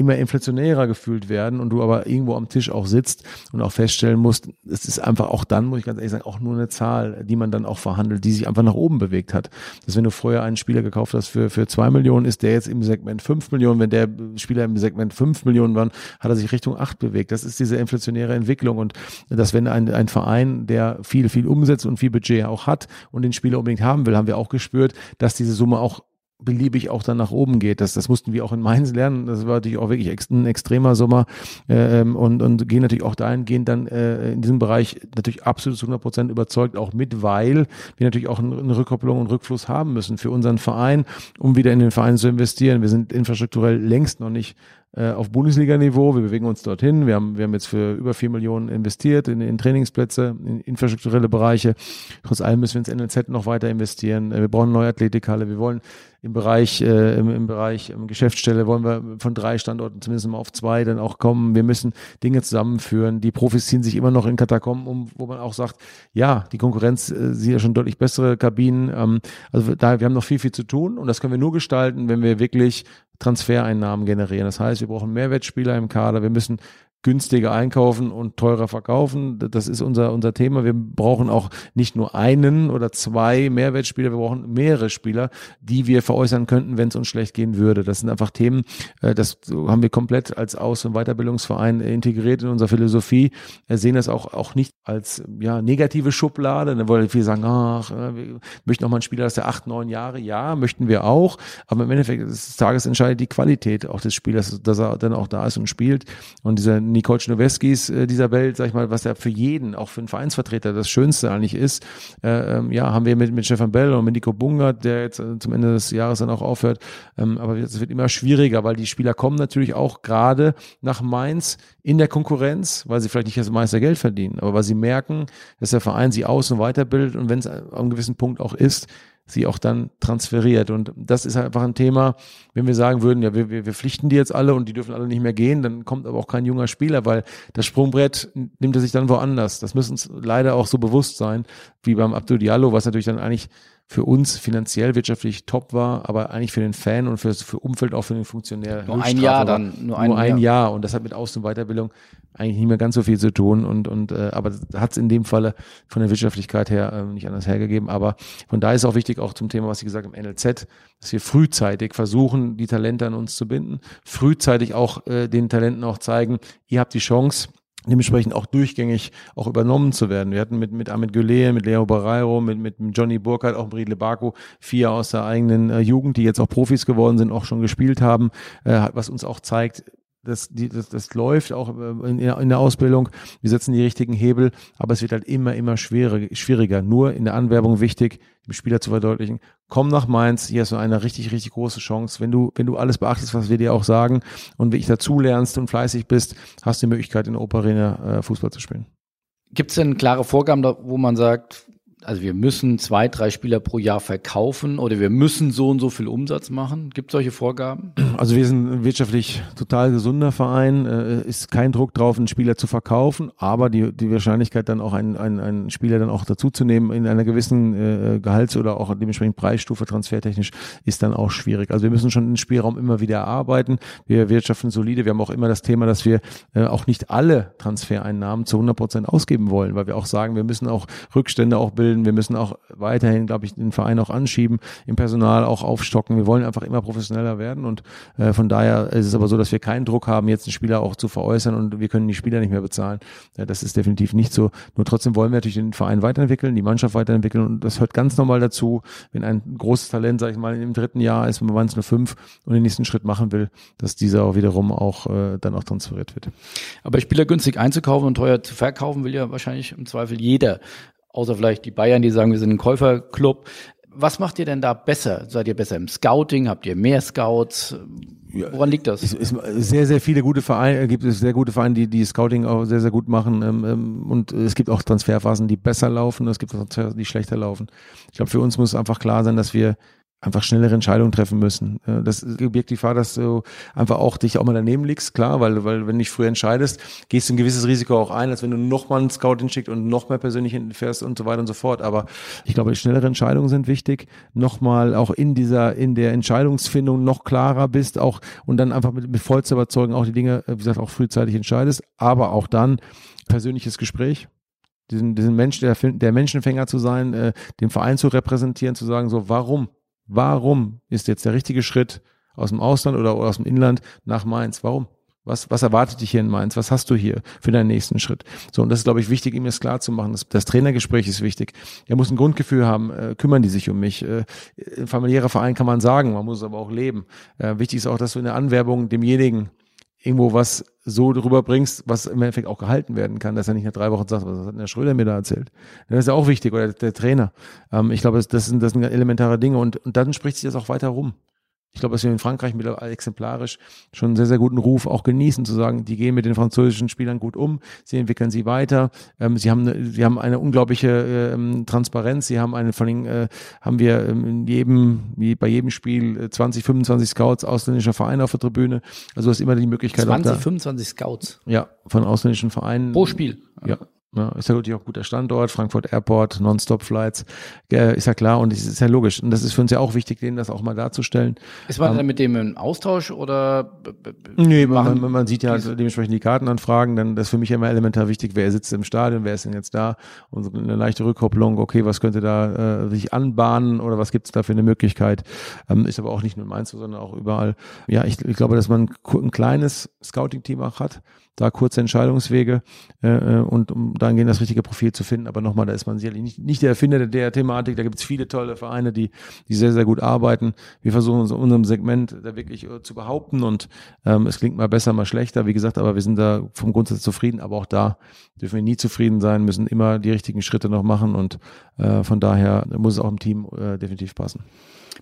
immer inflationärer gefühlt werden und du aber irgendwo am Tisch auch sitzt und auch feststellen musst, es ist einfach auch dann, muss ich ganz ehrlich sagen, auch nur eine Zahl, die man dann auch verhandelt, die sich einfach nach oben bewegt hat. Dass wenn du vorher einen Spieler gekauft hast für, für zwei Millionen, ist der jetzt im Segment fünf Millionen. Wenn der Spieler im Segment fünf Millionen war, hat er sich Richtung acht bewegt. Das ist diese inflationäre Entwicklung und dass wenn ein, ein Verein, der viel, viel umsetzt und viel Budget auch hat und den Spieler unbedingt haben will, haben wir auch gespürt, dass diese Summe auch beliebig auch dann nach oben geht. Das, das mussten wir auch in Mainz lernen. Das war natürlich auch wirklich ein extremer Sommer äh, und, und gehen natürlich auch dahingehend dann äh, in diesem Bereich natürlich absolut zu 100 Prozent überzeugt auch mit, weil wir natürlich auch eine Rückkopplung und Rückfluss haben müssen für unseren Verein, um wieder in den Verein zu investieren. Wir sind infrastrukturell längst noch nicht äh, auf Bundesliga-Niveau. Wir bewegen uns dorthin. Wir haben, wir haben jetzt für über vier Millionen investiert in, in Trainingsplätze, in infrastrukturelle Bereiche. Trotz allem müssen wir ins NLZ noch weiter investieren. Äh, wir brauchen eine neue Athletikhalle. Wir wollen im Bereich, äh, im, im Bereich ähm, Geschäftsstelle wollen wir von drei Standorten zumindest mal auf zwei dann auch kommen. Wir müssen Dinge zusammenführen. Die Profis ziehen sich immer noch in Katakomben um, wo man auch sagt, ja, die Konkurrenz äh, sieht ja schon deutlich bessere Kabinen. Ähm, also da, wir haben noch viel, viel zu tun und das können wir nur gestalten, wenn wir wirklich Transfereinnahmen generieren. Das heißt, wir brauchen Mehrwertspieler im Kader. Wir müssen günstiger einkaufen und teurer verkaufen. Das ist unser, unser Thema. Wir brauchen auch nicht nur einen oder zwei Mehrwertspieler, wir brauchen mehrere Spieler, die wir veräußern könnten, wenn es uns schlecht gehen würde. Das sind einfach Themen, äh, das haben wir komplett als Aus- und Weiterbildungsverein integriert in unserer Philosophie. Wir sehen das auch, auch nicht als ja, negative Schublade. Dann wollen viele sagen, ach, äh, wir möchten auch mal einen Spieler aus der acht, neun Jahre. Ja, möchten wir auch. Aber im Endeffekt des Tages entscheidet die Qualität auch des Spielers, dass er dann auch da ist und spielt. Und dieser Nicole Schnoweskis äh, dieser Welt, sag ich mal, was ja für jeden, auch für einen Vereinsvertreter, das Schönste eigentlich ist. Äh, ähm, ja, haben wir mit, mit Stefan Bell und mit Nico Bungert, der jetzt äh, zum Ende des Jahres dann auch aufhört. Ähm, aber es wird immer schwieriger, weil die Spieler kommen natürlich auch gerade nach Mainz in der Konkurrenz, weil sie vielleicht nicht das meiste Geld verdienen, aber weil sie merken, dass der Verein sie aus- und weiterbildet und wenn es an einem gewissen Punkt auch ist, sie auch dann transferiert. Und das ist einfach ein Thema, wenn wir sagen würden, ja, wir, wir, wir pflichten die jetzt alle und die dürfen alle nicht mehr gehen, dann kommt aber auch kein junger Spieler, weil das Sprungbrett nimmt er sich dann woanders. Das müssen uns leider auch so bewusst sein, wie beim Abdul Diallo, was natürlich dann eigentlich für uns finanziell wirtschaftlich top war, aber eigentlich für den Fan und für das für Umfeld auch für den Funktionär. Nur ein Jahr dann, nur ein, nur ein Jahr. Jahr. Und das hat mit Außen- und Weiterbildung eigentlich nicht mehr ganz so viel zu tun. Und, und äh, aber hat es in dem Falle von der Wirtschaftlichkeit her äh, nicht anders hergegeben. Aber von daher ist auch wichtig, auch zum Thema, was Sie gesagt haben, NLZ, dass wir frühzeitig versuchen, die Talente an uns zu binden, frühzeitig auch äh, den Talenten auch zeigen, ihr habt die Chance, dementsprechend auch durchgängig auch übernommen zu werden. Wir hatten mit, mit Amit Güle, mit Leo Barreiro, mit, mit Johnny Burkhardt, auch Bridle Baku, vier aus der eigenen äh, Jugend, die jetzt auch Profis geworden sind, auch schon gespielt haben, äh, was uns auch zeigt, das, die, das, das läuft auch äh, in, in der Ausbildung. Wir setzen die richtigen Hebel, aber es wird halt immer, immer schwieriger. schwieriger. Nur in der Anwerbung wichtig, dem Spieler zu verdeutlichen, komm nach Mainz, hier hast du eine richtig, richtig große Chance. Wenn du, wenn du alles beachtest, was wir dir auch sagen und wirklich dazu lernst und fleißig bist, hast du die Möglichkeit, in der Operarena äh, Fußball zu spielen. Gibt es denn klare Vorgaben, wo man sagt, also wir müssen zwei, drei Spieler pro Jahr verkaufen oder wir müssen so und so viel Umsatz machen? Gibt es solche Vorgaben? Also wir sind ein wirtschaftlich total gesunder Verein, äh, ist kein Druck drauf, einen Spieler zu verkaufen, aber die, die Wahrscheinlichkeit dann auch einen, einen, einen Spieler dann auch dazuzunehmen in einer gewissen äh, Gehalts- oder auch dementsprechend Preisstufe transfertechnisch ist dann auch schwierig. Also wir müssen schon den Spielraum immer wieder erarbeiten. Wir wirtschaften solide. Wir haben auch immer das Thema, dass wir äh, auch nicht alle Transfereinnahmen zu 100 Prozent ausgeben wollen, weil wir auch sagen, wir müssen auch Rückstände auch bilden weiterbilden. Wir müssen auch weiterhin, glaube ich, den Verein auch anschieben, im Personal auch aufstocken. Wir wollen einfach immer professioneller werden und äh, von daher ist es aber so, dass wir keinen Druck haben, jetzt einen Spieler auch zu veräußern und wir können die Spieler nicht mehr bezahlen. Ja, das ist definitiv nicht so. Nur trotzdem wollen wir natürlich den Verein weiterentwickeln, die Mannschaft weiterentwickeln und das hört ganz normal dazu, wenn ein großes Talent, sage ich mal, im dritten Jahr ist, man waren es nur fünf und den nächsten Schritt machen will, dass dieser auch wiederum auch äh, dann auch transferiert wird. Aber Spieler günstig einzukaufen und teuer zu verkaufen will ja wahrscheinlich im Zweifel jeder. Außer vielleicht die Bayern, die sagen, wir sind ein Käuferclub. Was macht ihr denn da besser? Seid ihr besser im Scouting? Habt ihr mehr Scouts? Woran liegt das? Es ist sehr, sehr viele gute Vereine, gibt es sehr gute Vereine, die die Scouting auch sehr, sehr gut machen. Ähm, ähm, und es gibt auch Transferphasen, die besser laufen. Es gibt auch Transferphasen, die schlechter laufen. Ich glaube, für uns muss einfach klar sein, dass wir einfach schnellere Entscheidungen treffen müssen. Das birgt die Gefahr, dass du einfach auch dich auch mal daneben liegst, klar, weil, weil wenn du dich früh entscheidest, gehst du ein gewisses Risiko auch ein, als wenn du nochmal einen Scout hinschickt und noch mehr persönlich fährst und so weiter und so fort. Aber ich glaube, schnellere Entscheidungen sind wichtig. Nochmal auch in dieser, in der Entscheidungsfindung noch klarer bist, auch und dann einfach mit, mit vollster Überzeugung auch die Dinge, wie gesagt, auch frühzeitig entscheidest, aber auch dann persönliches Gespräch diesen, diesen Mensch, der, der Menschenfänger zu sein, äh, den Verein zu repräsentieren, zu sagen, so, warum Warum ist jetzt der richtige Schritt aus dem Ausland oder aus dem Inland nach Mainz? Warum? Was, was erwartet dich hier in Mainz? Was hast du hier für deinen nächsten Schritt? So, und das ist, glaube ich, wichtig, ihm das klar zu machen. Das, das Trainergespräch ist wichtig. Er muss ein Grundgefühl haben, äh, kümmern die sich um mich. Äh, familiärer Verein kann man sagen, man muss es aber auch leben. Äh, wichtig ist auch, dass du in der Anwerbung demjenigen irgendwo was so drüber bringst, was im Endeffekt auch gehalten werden kann, dass er nicht nach drei Wochen sagt, was hat der Schröder mir da erzählt. Das ist ja auch wichtig, oder der Trainer. Ähm, ich glaube, das sind, das sind elementare Dinge und, und dann spricht sich das auch weiter rum ich glaube, dass wir in Frankreich mittlerweile exemplarisch schon einen sehr, sehr guten Ruf auch genießen, zu sagen, die gehen mit den französischen Spielern gut um, sie entwickeln sie weiter, ähm, sie haben, eine, sie haben eine unglaubliche ähm, Transparenz, sie haben eine, vor allem äh, haben wir ähm, in jedem, wie bei jedem Spiel 20, äh, 25 Scouts ausländischer Vereine auf der Tribüne, also du hast immer die Möglichkeit. 20, 25 Scouts? Ja, von ausländischen Vereinen. Pro Spiel? Ja. Ja, ist ja wirklich auch guter Standort, Frankfurt Airport, Non-Stop-Flights, äh, ist ja klar und es ist ja logisch. Und das ist für uns ja auch wichtig, denen das auch mal darzustellen. Ist man ähm, dann mit dem im Austausch oder? Nee, man, man, man sieht ja halt dementsprechend die Kartenanfragen, dann das ist für mich immer elementar wichtig, wer sitzt im Stadion, wer ist denn jetzt da und so eine leichte Rückkopplung, okay, was könnte da äh, sich anbahnen oder was gibt es da für eine Möglichkeit? Ähm, ist aber auch nicht nur in Mainz, sondern auch überall. Ja, ich, ich glaube, dass man ein kleines Scouting-Team auch hat, da kurze Entscheidungswege äh, äh, und um dahingehend das richtige Profil zu finden. Aber nochmal, da ist man sicherlich nicht, nicht der Erfinder der Thematik. Da gibt es viele tolle Vereine, die, die sehr, sehr gut arbeiten. Wir versuchen uns in unserem Segment da wirklich äh, zu behaupten und ähm, es klingt mal besser, mal schlechter, wie gesagt, aber wir sind da vom Grundsatz zufrieden. Aber auch da dürfen wir nie zufrieden sein, müssen immer die richtigen Schritte noch machen und äh, von daher muss es auch im Team äh, definitiv passen.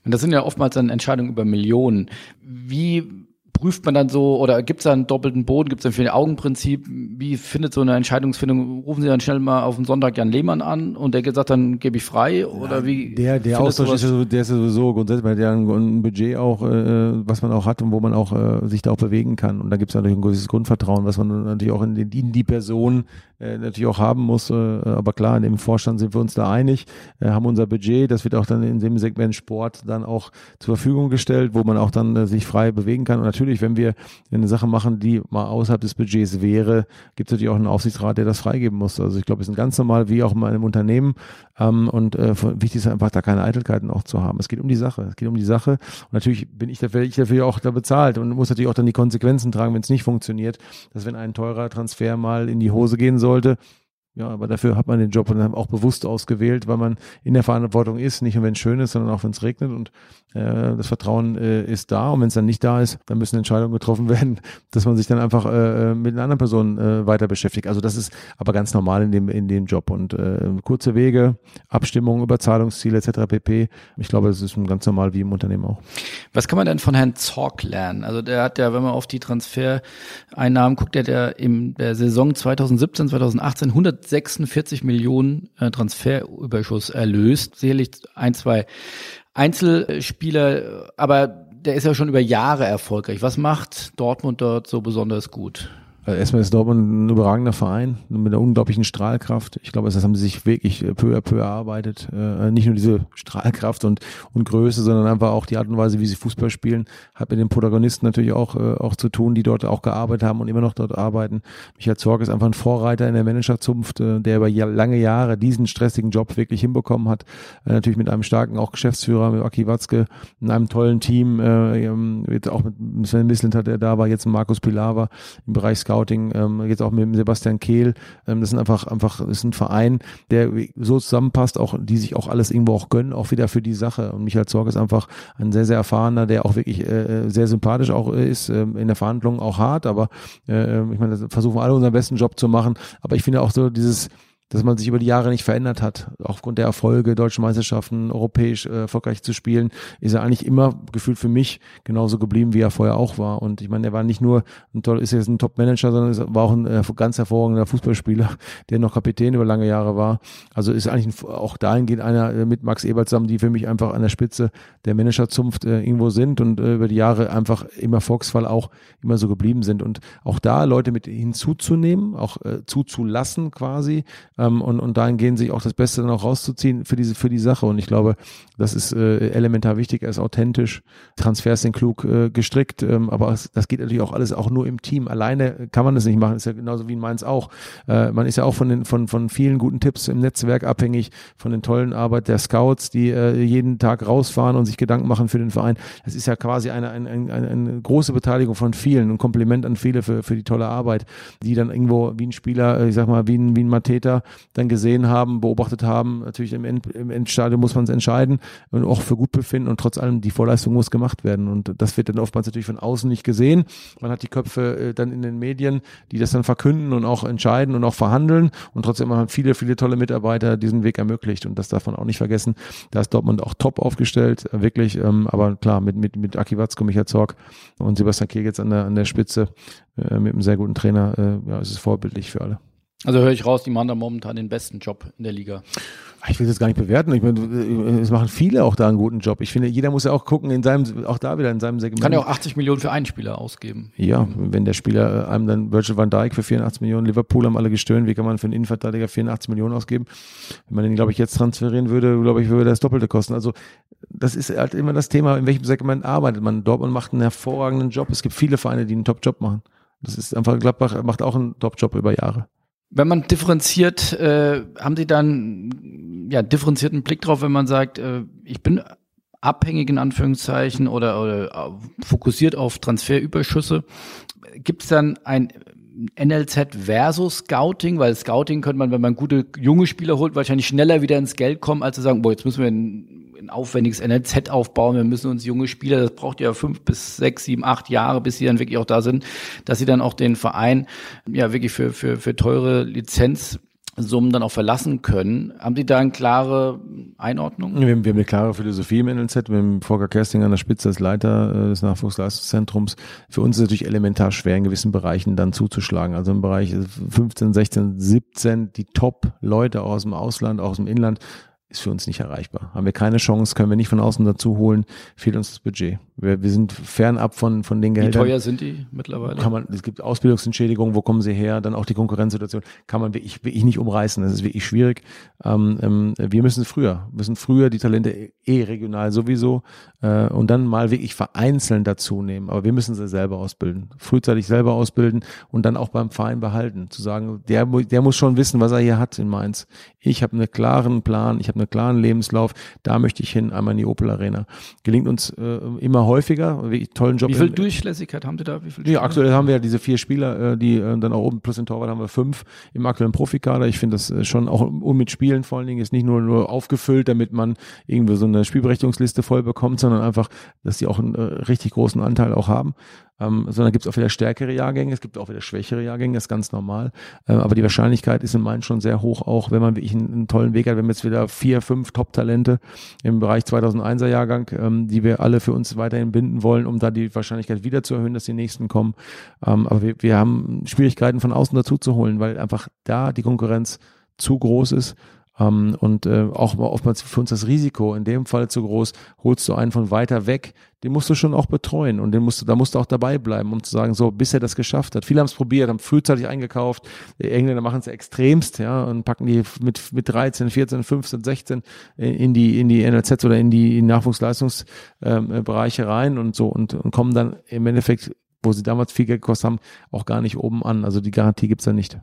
Und das sind ja oftmals dann Entscheidungen über Millionen. Wie prüft man dann so oder gibt es da einen doppelten Boden, gibt es ein Vier-Augen-Prinzip? Wie findet so eine Entscheidungsfindung? Rufen Sie dann schnell mal auf den Sonntag Jan Lehmann an und der sagt dann, gebe ich frei oder wie? Der, der Austausch ist, ja, der ist ja sowieso grundsätzlich, weil der ein, ein Budget auch, äh, was man auch hat und wo man auch äh, sich da auch bewegen kann. Und da gibt es natürlich ein gewisses Grundvertrauen, was man natürlich auch in die, in die Person äh, natürlich auch haben muss. Äh, aber klar, in dem Vorstand sind wir uns da einig, äh, haben unser Budget, das wird auch dann in dem Segment Sport dann auch zur Verfügung gestellt, wo man auch dann äh, sich frei bewegen kann. Und natürlich, wenn wir eine Sache machen, die mal außerhalb des Budgets wäre, gibt es natürlich auch einen Aufsichtsrat, der das freigeben muss. Also ich glaube, es ist ganz normal, wie auch in einem Unternehmen. Ähm, und äh, wichtig ist einfach, da keine Eitelkeiten auch zu haben. Es geht um die Sache. Es geht um die Sache. Und natürlich bin ich dafür, ich dafür auch da bezahlt und muss natürlich auch dann die Konsequenzen tragen, wenn es nicht funktioniert. Dass wenn ein teurer Transfer mal in die Hose gehen sollte, ja, aber dafür hat man den Job und auch bewusst ausgewählt, weil man in der Verantwortung ist, nicht nur wenn es schön ist, sondern auch wenn es regnet und äh, das Vertrauen äh, ist da und wenn es dann nicht da ist, dann müssen Entscheidungen getroffen werden, dass man sich dann einfach äh, äh, mit einer anderen Person äh, weiter beschäftigt. Also das ist aber ganz normal in dem in dem Job und äh, kurze Wege, Abstimmung über Zahlungsziele etc. pp. Ich glaube, das ist ganz normal wie im Unternehmen auch. Was kann man denn von Herrn Zorc lernen? Also der hat ja, wenn man auf die Transfereinnahmen guckt, der hat ja in der Saison 2017 2018 100 146 Millionen äh, Transferüberschuss erlöst. Sicherlich ein, zwei Einzelspieler, aber der ist ja schon über Jahre erfolgreich. Was macht Dortmund dort so besonders gut? Also erstmal ist Dortmund ein überragender Verein mit einer unglaublichen Strahlkraft. Ich glaube, das haben sie sich wirklich peu à peu erarbeitet. Äh, nicht nur diese Strahlkraft und, und Größe, sondern einfach auch die Art und Weise, wie sie Fußball spielen, hat mit den Protagonisten natürlich auch, äh, auch zu tun, die dort auch gearbeitet haben und immer noch dort arbeiten. Michael Zorg ist einfach ein Vorreiter in der Managerzunft, äh, der über lange Jahre diesen stressigen Job wirklich hinbekommen hat. Äh, natürlich mit einem starken auch Geschäftsführer, mit Aki Watzke, in einem tollen Team, äh, ähm, jetzt auch mit Sven Misslint hat er da war, jetzt Markus Pilawa im Bereich Scout Scouting, ähm, jetzt auch mit Sebastian Kehl. Ähm, das sind einfach, einfach, ist ein Verein, der so zusammenpasst, auch, die sich auch alles irgendwo auch gönnen, auch wieder für die Sache. Und Michael Zorg ist einfach ein sehr, sehr erfahrener, der auch wirklich äh, sehr sympathisch auch ist, äh, in der Verhandlung auch hart, aber äh, ich meine, versuchen alle unseren besten Job zu machen. Aber ich finde auch so dieses, dass man sich über die Jahre nicht verändert hat. Aufgrund der Erfolge, deutschen Meisterschaften, europäisch äh, erfolgreich zu spielen, ist er eigentlich immer gefühlt für mich genauso geblieben, wie er vorher auch war. Und ich meine, er war nicht nur ein toll, ist jetzt ein Top-Manager, sondern war auch ein äh, ganz hervorragender Fußballspieler, der noch Kapitän über lange Jahre war. Also ist eigentlich ein, auch dahingehend einer äh, mit Max Ebert zusammen, die für mich einfach an der Spitze der Managerzunft äh, irgendwo sind und äh, über die Jahre einfach im Erfolgsfall auch immer so geblieben sind. Und auch da Leute mit hinzuzunehmen, auch äh, zuzulassen quasi, ähm, und, und dahingehend sich auch das Beste dann auch rauszuziehen für diese, für die Sache. Und ich glaube, das ist äh, elementar wichtig. Er ist authentisch, Transfers sind klug äh, gestrickt, ähm, aber es, das geht natürlich auch alles auch nur im Team. Alleine kann man das nicht machen. ist ja genauso wie in Mainz auch. Äh, man ist ja auch von den, von, von vielen guten Tipps im Netzwerk abhängig, von den tollen Arbeit der Scouts, die äh, jeden Tag rausfahren und sich Gedanken machen für den Verein. Das ist ja quasi eine, eine, eine, eine große Beteiligung von vielen, ein Kompliment an viele für, für die tolle Arbeit, die dann irgendwo wie ein Spieler, äh, ich sag mal, wie ein, wie ein Mateta dann gesehen haben, beobachtet haben. Natürlich im, End, im Endstadium muss man es entscheiden und auch für gut befinden und trotz allem die Vorleistung muss gemacht werden. Und das wird dann oftmals natürlich von außen nicht gesehen. Man hat die Köpfe äh, dann in den Medien, die das dann verkünden und auch entscheiden und auch verhandeln. Und trotzdem haben viele, viele tolle Mitarbeiter diesen Weg ermöglicht. Und das darf man auch nicht vergessen. Da ist Dortmund auch top aufgestellt, äh, wirklich. Ähm, aber klar, mit, mit, mit Aki Watzko, Michael Zorg und Sebastian jetzt an der, an der Spitze äh, mit einem sehr guten Trainer, äh, ja, es ist vorbildlich für alle. Also höre ich raus, die machen da momentan den besten Job in der Liga. Ich will das gar nicht bewerten. Ich meine, es machen viele auch da einen guten Job. Ich finde, jeder muss ja auch gucken in seinem, auch da wieder in seinem Segment. Kann ja auch 80 Millionen für einen Spieler ausgeben. Ja, wenn der Spieler einem dann Virgil van Dijk für 84 Millionen, Liverpool haben alle gestöhnt, wie kann man für einen Innenverteidiger 84 Millionen ausgeben? Wenn man den, glaube ich, jetzt transferieren würde, glaube ich, würde das Doppelte kosten. Also, das ist halt immer das Thema, in welchem Segment arbeitet man. Dortmund macht einen hervorragenden Job. Es gibt viele Vereine, die einen Top-Job machen. Das ist einfach, Gladbach macht auch einen Top-Job über Jahre. Wenn man differenziert, äh, haben Sie dann ja differenzierten Blick drauf, wenn man sagt, äh, ich bin abhängig in Anführungszeichen oder, oder äh, fokussiert auf Transferüberschüsse. Gibt es dann ein NLZ versus Scouting? Weil Scouting könnte man, wenn man gute junge Spieler holt, wahrscheinlich schneller wieder ins Geld kommen, als zu sagen, boah, jetzt müssen wir ein, aufwendiges NLZ aufbauen, wir müssen uns junge Spieler, das braucht ja fünf bis sechs, sieben, acht Jahre, bis sie dann wirklich auch da sind, dass sie dann auch den Verein ja wirklich für, für, für teure Lizenz Summen dann auch verlassen können. Haben Sie da eine klare Einordnung? Wir haben, wir haben eine klare Philosophie im NLZ. Wir haben Volker Kersting an der Spitze als Leiter äh, des Nachwuchsleistungszentrums. Für uns ist es natürlich elementar schwer, in gewissen Bereichen dann zuzuschlagen. Also im Bereich 15, 16, 17, die Top-Leute aus dem Ausland, aus dem Inland, ist für uns nicht erreichbar. Haben wir keine Chance, können wir nicht von außen dazu holen, fehlt uns das Budget. Wir, wir sind fernab von, von den Geldern. Wie teuer sind die mittlerweile? Kann man, es gibt Ausbildungsentschädigungen, wo kommen sie her? Dann auch die Konkurrenzsituation. Kann man wirklich, wirklich nicht umreißen. Das ist wirklich schwierig. Ähm, ähm, wir müssen früher, müssen früher die Talente eh regional sowieso äh, und dann mal wirklich vereinzelt dazu nehmen. Aber wir müssen sie selber ausbilden. Frühzeitig selber ausbilden und dann auch beim Verein behalten. Zu sagen, der, der muss schon wissen, was er hier hat in Mainz. Ich habe einen klaren Plan, ich habe einen klaren Lebenslauf. Da möchte ich hin, einmal in die Opel Arena. Gelingt uns äh, immer häufiger. Wirklich tollen Job. Wie viel Durchlässigkeit haben Sie da? Wie viel ja, aktuell haben wir ja diese vier Spieler, äh, die äh, dann auch oben plus den Torwart haben wir fünf im aktuellen Profikader. Ich finde das äh, schon auch um mit Spielen vor allen Dingen ist nicht nur nur aufgefüllt, damit man irgendwie so eine Spielberechtigungsliste voll bekommt, sondern einfach, dass die auch einen richtig großen Anteil auch haben ähm, sondern gibt es auch wieder stärkere Jahrgänge, es gibt auch wieder schwächere Jahrgänge, das ist ganz normal. Ähm, aber die Wahrscheinlichkeit ist in Mainz schon sehr hoch, auch wenn man wirklich einen, einen tollen Weg hat. Wir haben jetzt wieder vier, fünf Top-Talente im Bereich 2001er Jahrgang, ähm, die wir alle für uns weiterhin binden wollen, um da die Wahrscheinlichkeit wieder zu erhöhen, dass die nächsten kommen. Ähm, aber wir, wir haben Schwierigkeiten von außen dazu zu holen, weil einfach da die Konkurrenz zu groß ist Ähm, und äh, auch oftmals für uns das Risiko in dem Fall zu groß, holst du einen von weiter weg, den musst du schon auch betreuen und den musst du, da musst du auch dabei bleiben, um zu sagen, so, bis er das geschafft hat. Viele haben es probiert, haben frühzeitig eingekauft. Die Engländer machen es extremst, ja, und packen die mit, mit 13, 14, 15, 16 in die, in die NLZ oder in die Nachwuchsleistungsbereiche ähm, rein und so und, und kommen dann im Endeffekt, wo sie damals viel Geld gekostet haben, auch gar nicht oben an. Also die Garantie gibt's da nicht.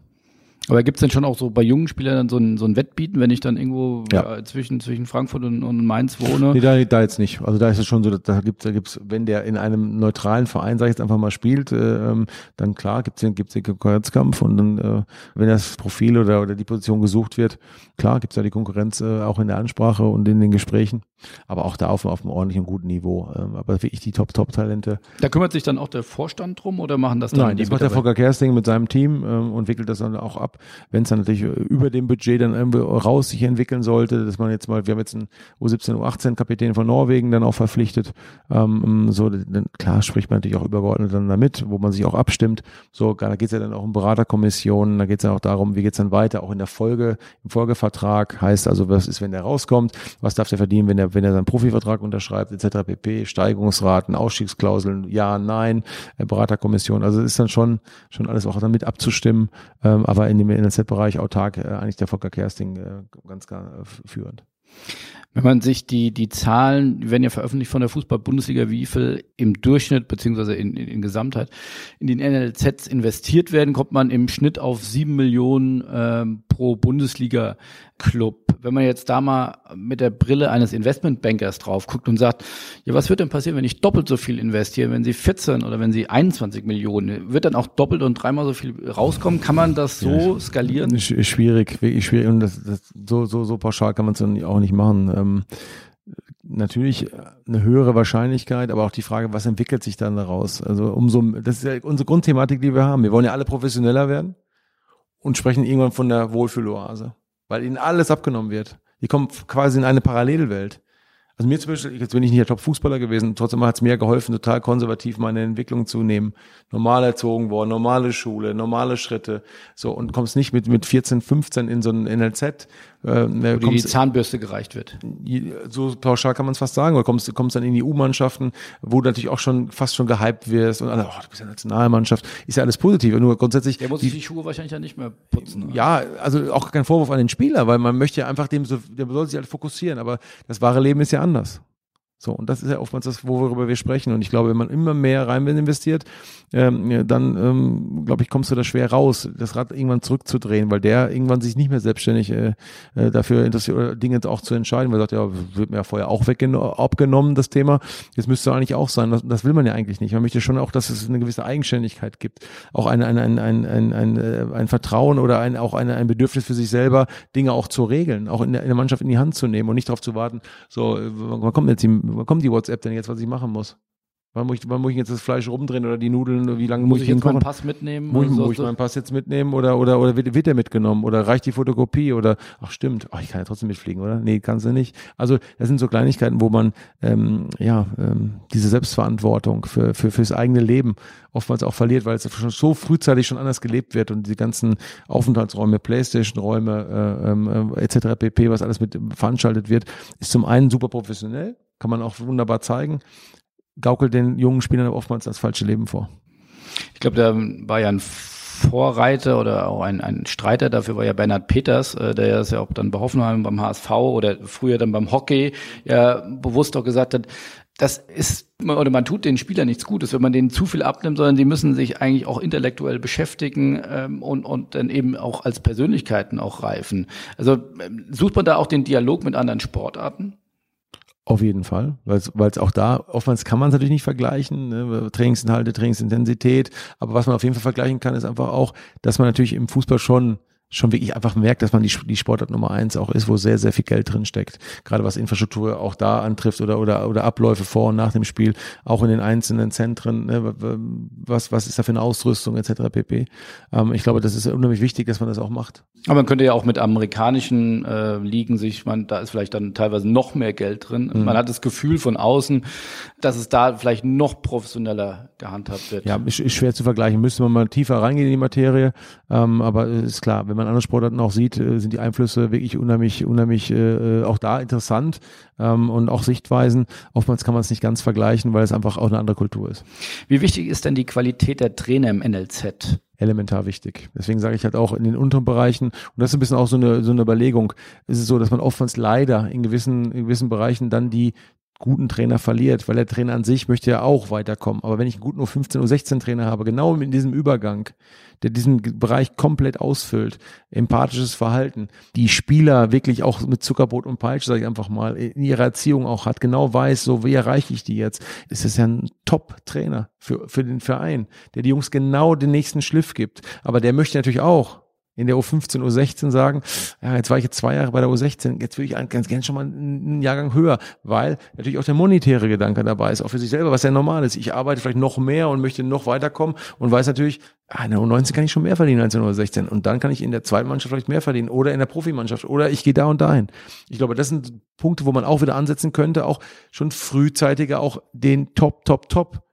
Aber gibt es denn schon auch so bei jungen Spielern dann so ein, so ein Wettbieten, wenn ich dann irgendwo ja. äh, zwischen, zwischen Frankfurt und, und Mainz wohne? Nee, da, da jetzt nicht. Also da ist es schon so, da gibt's, da gibt's, wenn der in einem neutralen Verein, sag ich jetzt einfach mal, spielt, äh, ähm, dann klar gibt's den, gibt's den Konkurrenzkampf und dann, äh, wenn das Profil oder, oder die Position gesucht wird, klar gibt's da die Konkurrenz äh, auch in der Ansprache und in den Gesprächen. Aber auch da auf, auf einem ordentlichen, guten Niveau. Ähm, aber wirklich die Top-Top-Talente. Da kümmert sich dann auch der Vorstand drum oder machen das dann Nein, die das macht der Volker Kersting mit seinem Team ähm, und wickelt das dann auch ab. Wenn es dann natürlich über dem Budget dann irgendwie raus sich entwickeln sollte, dass man jetzt mal, wir haben jetzt einen U17, U18 Kapitän von Norwegen dann auch verpflichtet. Ähm, so, dann, klar spricht man natürlich auch übergeordnet dann damit, wo man sich auch abstimmt. So, da geht es ja dann auch um Beraterkommissionen, da geht es ja auch darum, wie geht es dann weiter, auch in der Folge, im Folgevertrag heißt also, was ist, wenn der rauskommt, was darf der verdienen, wenn der, wenn er seinen Profivertrag unterschreibt, etc. pp, Steigungsraten, Ausstiegsklauseln, ja, nein, äh, Beraterkommission. Also ist dann schon, schon alles auch damit abzustimmen, ähm, aber in dem NLZ-Bereich autark äh, eigentlich der Volker Kersting äh, ganz klar äh, führend. Wenn man sich die, die Zahlen, die werden ja veröffentlicht von der Fußball-Bundesliga, wie viel im Durchschnitt beziehungsweise in, in, in Gesamtheit in den NLZs investiert werden, kommt man im Schnitt auf sieben Millionen ähm, pro Bundesliga-Club. Wenn man jetzt da mal mit der Brille eines Investmentbankers drauf guckt und sagt, ja, was wird denn passieren, wenn ich doppelt so viel investiere, wenn Sie 14 oder wenn Sie 21 Millionen, wird dann auch doppelt und dreimal so viel rauskommen? Kann man das so skalieren? Schwierig, wirklich schwierig. Und das, das, so, so, so pauschal kann man es dann auch nicht machen. Ähm, natürlich eine höhere Wahrscheinlichkeit, aber auch die Frage, was entwickelt sich dann daraus? Also umso, das ist ja unsere Grundthematik, die wir haben. Wir wollen ja alle professioneller werden und sprechen irgendwann von der Wohlfühloase, weil ihnen alles abgenommen wird. Die kommen quasi in eine Parallelwelt. Also mir zum Beispiel, jetzt bin ich nicht der Top-Fußballer gewesen, trotzdem hat es mir geholfen, total konservativ meine Entwicklung zu nehmen. Normal erzogen worden, normale Schule, normale Schritte. So, und kommst nicht mit, mit 14, 15 in so ein NLZ, äh, Wo kommst, die Zahnbürste gereicht wird. So pauschal kann man es fast sagen. Oder kommst, kommst dann in die U-Mannschaften, wo du natürlich auch schon fast schon gehypt wirst und alle, oh, du bist ja Nationalmannschaft. Ist ja alles positiv. Nur grundsätzlich. Der muss sich die, die Schuhe wahrscheinlich ja nicht mehr putzen. Oder? Ja, also auch kein Vorwurf an den Spieler, weil man möchte ja einfach dem so, der soll sich halt fokussieren. Aber das wahre Leben ist ja anders. So, und das ist ja oftmals das, worüber wir sprechen. Und ich glaube, wenn man immer mehr rein investiert, ähm, dann, ähm, glaube ich, kommst du da schwer raus, das Rad irgendwann zurückzudrehen, weil der irgendwann sich nicht mehr selbstständig äh, äh dafür interessiert, Dinge auch zu entscheiden, weil er sagt, ja, wird mir ja vorher auch abgenommen, das Thema. Jetzt müsste eigentlich auch sein. Das, das will man ja eigentlich nicht. Man möchte schon auch, dass es eine gewisse Eigenständigkeit gibt. Auch ein, ein, ein, ein, ein, ein, äh, ein Vertrauen oder ein, auch ein, ein Bedürfnis für sich selber, Dinge auch zu regeln, auch in der, in der Mannschaft in die Hand zu nehmen und nicht darauf zu warten, so, wann kommt jetzt die wann kommt die WhatsApp denn jetzt, was ich machen muss? Wann muss, ich, wann muss ich jetzt das Fleisch rumdrehen oder die Nudeln? Wie lange muss, muss ich jetzt meinen Pass mitnehmen? Muss, muss ich meinen Pass jetzt mitnehmen oder oder oder wird, wird der mitgenommen oder reicht die Fotokopie oder ach stimmt, ach, ich kann ja trotzdem mitfliegen, oder? Nee, kannst du nicht. Also das sind so Kleinigkeiten, wo man ähm, ja ähm, diese Selbstverantwortung für für fürs eigene Leben oftmals auch verliert, weil es schon so frühzeitig schon anders gelebt wird und die ganzen Aufenthaltsräume, Playstation-Räume äh, ähm, äh, etc. pp, was alles mit veranstaltet wird, ist zum einen super professionell kann man auch wunderbar zeigen, gaukelt den jungen Spielern oftmals das falsche Leben vor. Ich glaube, da war ja ein Vorreiter oder auch ein, ein Streiter dafür war ja Bernhard Peters, äh, der ja auch dann bei Hoffenheim beim HSV oder früher dann beim Hockey ja bewusst auch gesagt hat, das ist, oder man tut den Spielern nichts Gutes, wenn man denen zu viel abnimmt, sondern sie müssen sich eigentlich auch intellektuell beschäftigen ähm, und, und dann eben auch als Persönlichkeiten auch reifen. Also ähm, sucht man da auch den Dialog mit anderen Sportarten? Auf jeden Fall, weil es auch da, oftmals kann man es natürlich nicht vergleichen, ne? Trainingsinhalte, Trainingsintensität, aber was man auf jeden Fall vergleichen kann, ist einfach auch, dass man natürlich im Fußball schon schon wirklich einfach merkt, dass man die, die Sportart Nummer eins auch ist, wo sehr, sehr viel Geld drin steckt. Gerade was Infrastruktur auch da antrifft oder, oder, oder Abläufe vor und nach dem Spiel, auch in den einzelnen Zentren, ne, was, was ist da für eine Ausrüstung etc. pp. Ähm, ich glaube, das ist unheimlich wichtig, dass man das auch macht. Aber man könnte ja auch mit amerikanischen äh, Ligen sich, man, da ist vielleicht dann teilweise noch mehr Geld drin. Mhm. Man hat das Gefühl von außen, dass es da vielleicht noch professioneller gehandhabt wird. Ja, ist, ist schwer zu vergleichen. Müsste man mal tiefer reingehen in die Materie. Ähm, aber ist klar, wenn wenn man andere Sportarten auch sieht, äh, sind die Einflüsse wirklich unheimlich, unheimlich äh, auch da interessant ähm, und auch Sichtweisen. Oftmals kann man es nicht ganz vergleichen, weil es einfach auch eine andere Kultur ist. Wie wichtig ist denn die Qualität der Trainer im NLZ? elementar wichtig. Deswegen sage ich halt auch in den unteren Bereichen, und das ist ein bisschen auch so eine, so eine Überlegung, ist es so, dass man oftmals leider in gewissen, in gewissen Bereichen dann die guten Trainer verliert, weil der Trainer an sich möchte ja auch weiterkommen. Aber wenn ich einen guten U15, U16 Trainer habe, genau in diesem Übergang, der diesen Bereich komplett ausfüllt, empathisches Verhalten, die Spieler wirklich auch mit Zuckerbrot und Peitsche, sage ich einfach mal, in ihrer Erziehung auch hat, genau weiß, so wie erreiche ich die jetzt, ist es ja ein Top-Trainer für, für den Verein, der die Jungs genau den nächsten Schliff gibt. Aber der möchte natürlich auch in der U15, U16 sagen, ja, jetzt war ich jetzt zwei Jahre bei der U16, jetzt würde ich ganz gerne schon mal einen Jahrgang höher, weil natürlich auch der monetäre Gedanke dabei ist, auch für sich selber, was ja normal ist. Ich arbeite vielleicht noch mehr und möchte noch weiterkommen und weiß natürlich, ah, in der U19 kann ich schon mehr verdienen als in der U16 und dann kann ich in der zweiten Mannschaft vielleicht mehr verdienen oder in der Profimannschaft oder ich gehe da und dahin. Ich glaube, das sind Punkte, wo man auch wieder ansetzen könnte, auch schon frühzeitiger auch den Top, Top, Top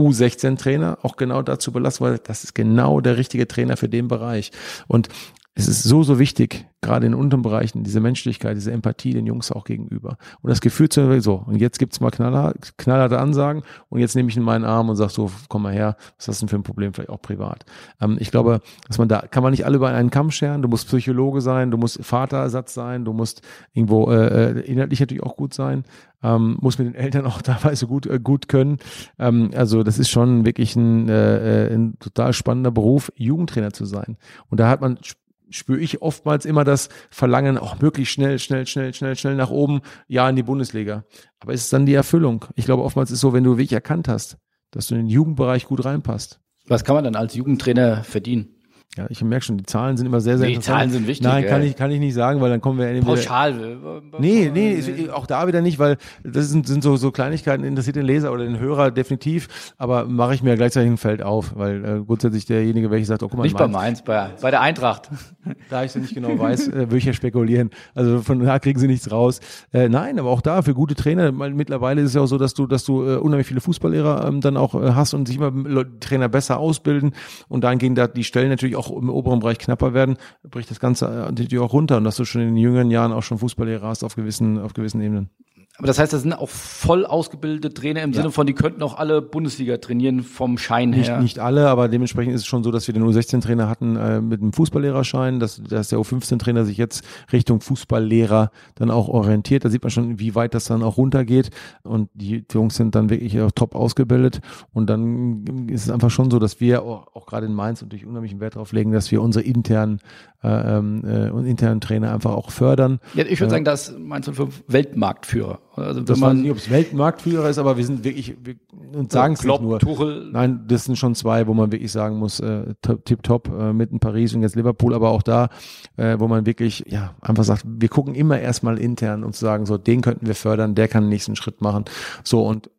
U16-Trainer auch genau dazu belassen, weil das ist genau der richtige Trainer für den Bereich. Und es ist so, so wichtig, gerade in unteren Bereichen, diese Menschlichkeit, diese Empathie den Jungs auch gegenüber. Und das Gefühl zu so, und jetzt gibt's mal knallhart, knallharte Ansagen und jetzt nehme ich in meinen Arm und sag so, komm mal her, was ist das denn für ein Problem, vielleicht auch privat. Ähm, ich glaube, dass man da, kann man nicht alle über einen Kamm scheren, du musst Psychologe sein, du musst Vaterersatz sein, du musst irgendwo äh, äh inhaltlich natürlich auch gut sein, ähm, muss mit den Eltern auch teilweise gut, äh, gut können. Ähm, also das ist schon wirklich ein, äh, äh ein total spannender Beruf, Jugendtrainer zu sein. Und da hat man spüre ich oftmals immer das Verlangen, auch möglichst schnell, schnell, schnell, schnell, schnell nach oben, ja, in die Bundesliga. Aber ist es dann die Erfüllung? Ich glaube, oftmals ist es so, wenn du wirklich erkannt hast, dass du in den Jugendbereich gut reinpasst. Was kann man dann als Jugendtrainer verdienen? Ja, ich merke schon, die Zahlen sind immer sehr, sehr nee, interessant. Die Zahlen sind wichtig. Nein, kann ich, kann ich nicht sagen, weil dann kommen wir in Pauschal. Nee, nee, auch da wieder nicht, weil das sind, sind so, so Kleinigkeiten, interessiert den Leser oder den Hörer definitiv, aber mache ich mir gleichzeitig ein Feld auf, weil äh, grundsätzlich derjenige, welcher sagt, oh guck mal, Nicht bei Mainz, bei, bei der Eintracht. Da ich es nicht genau weiß, äh, würde ich ja spekulieren. Also von da kriegen sie nichts raus. Äh, nein, aber auch da für gute Trainer, weil mittlerweile ist es ja auch so, dass du, dass du äh, unheimlich viele Fußballlehrer ähm, dann auch äh, hast und sich immer Trainer besser ausbilden und dann gehen da die Stellen natürlich auch im oberen Bereich knapper werden, bricht das Ganze natürlich auch runter und dass du schon in den jüngeren Jahren auch schon Fußballlehrer hast auf gewissen, auf gewissen Ebenen. Aber das heißt, das sind auch voll ausgebildete Trainer im ja. Sinne von, die könnten auch alle Bundesliga trainieren vom Schein nicht, her. Nicht alle, aber dementsprechend ist es schon so, dass wir den U16-Trainer hatten äh, mit einem Fußballlehrerschein, dass, dass der U15-Trainer sich jetzt Richtung Fußballlehrer dann auch orientiert. Da sieht man schon, wie weit das dann auch runtergeht. Und die, Jungs sind dann wirklich auch top ausgebildet. Und dann ist es einfach schon so, dass wir auch, auch gerade in Mainz natürlich unheimlichen Wert darauf legen, dass wir unsere internen äh, ähm, äh, internen Trainer einfach auch fördern. Ja, ich würde äh, sagen, das Mainz 05 Weltmarktführer. Also das man, weiß nicht, ob es Weltmarktführer ist, aber wir sind wirklich, wir, und sagen es nicht nur. Tuchel. Nein, das sind schon zwei, wo man wirklich sagen muss, äh, tipptopp, äh, mitten Paris und jetzt Liverpool, aber auch da, äh, wo man wirklich, ja, einfach sagt, wir gucken immer erstmal intern und zu sagen, so, den könnten wir fördern, der kann den nächsten Schritt machen. So, und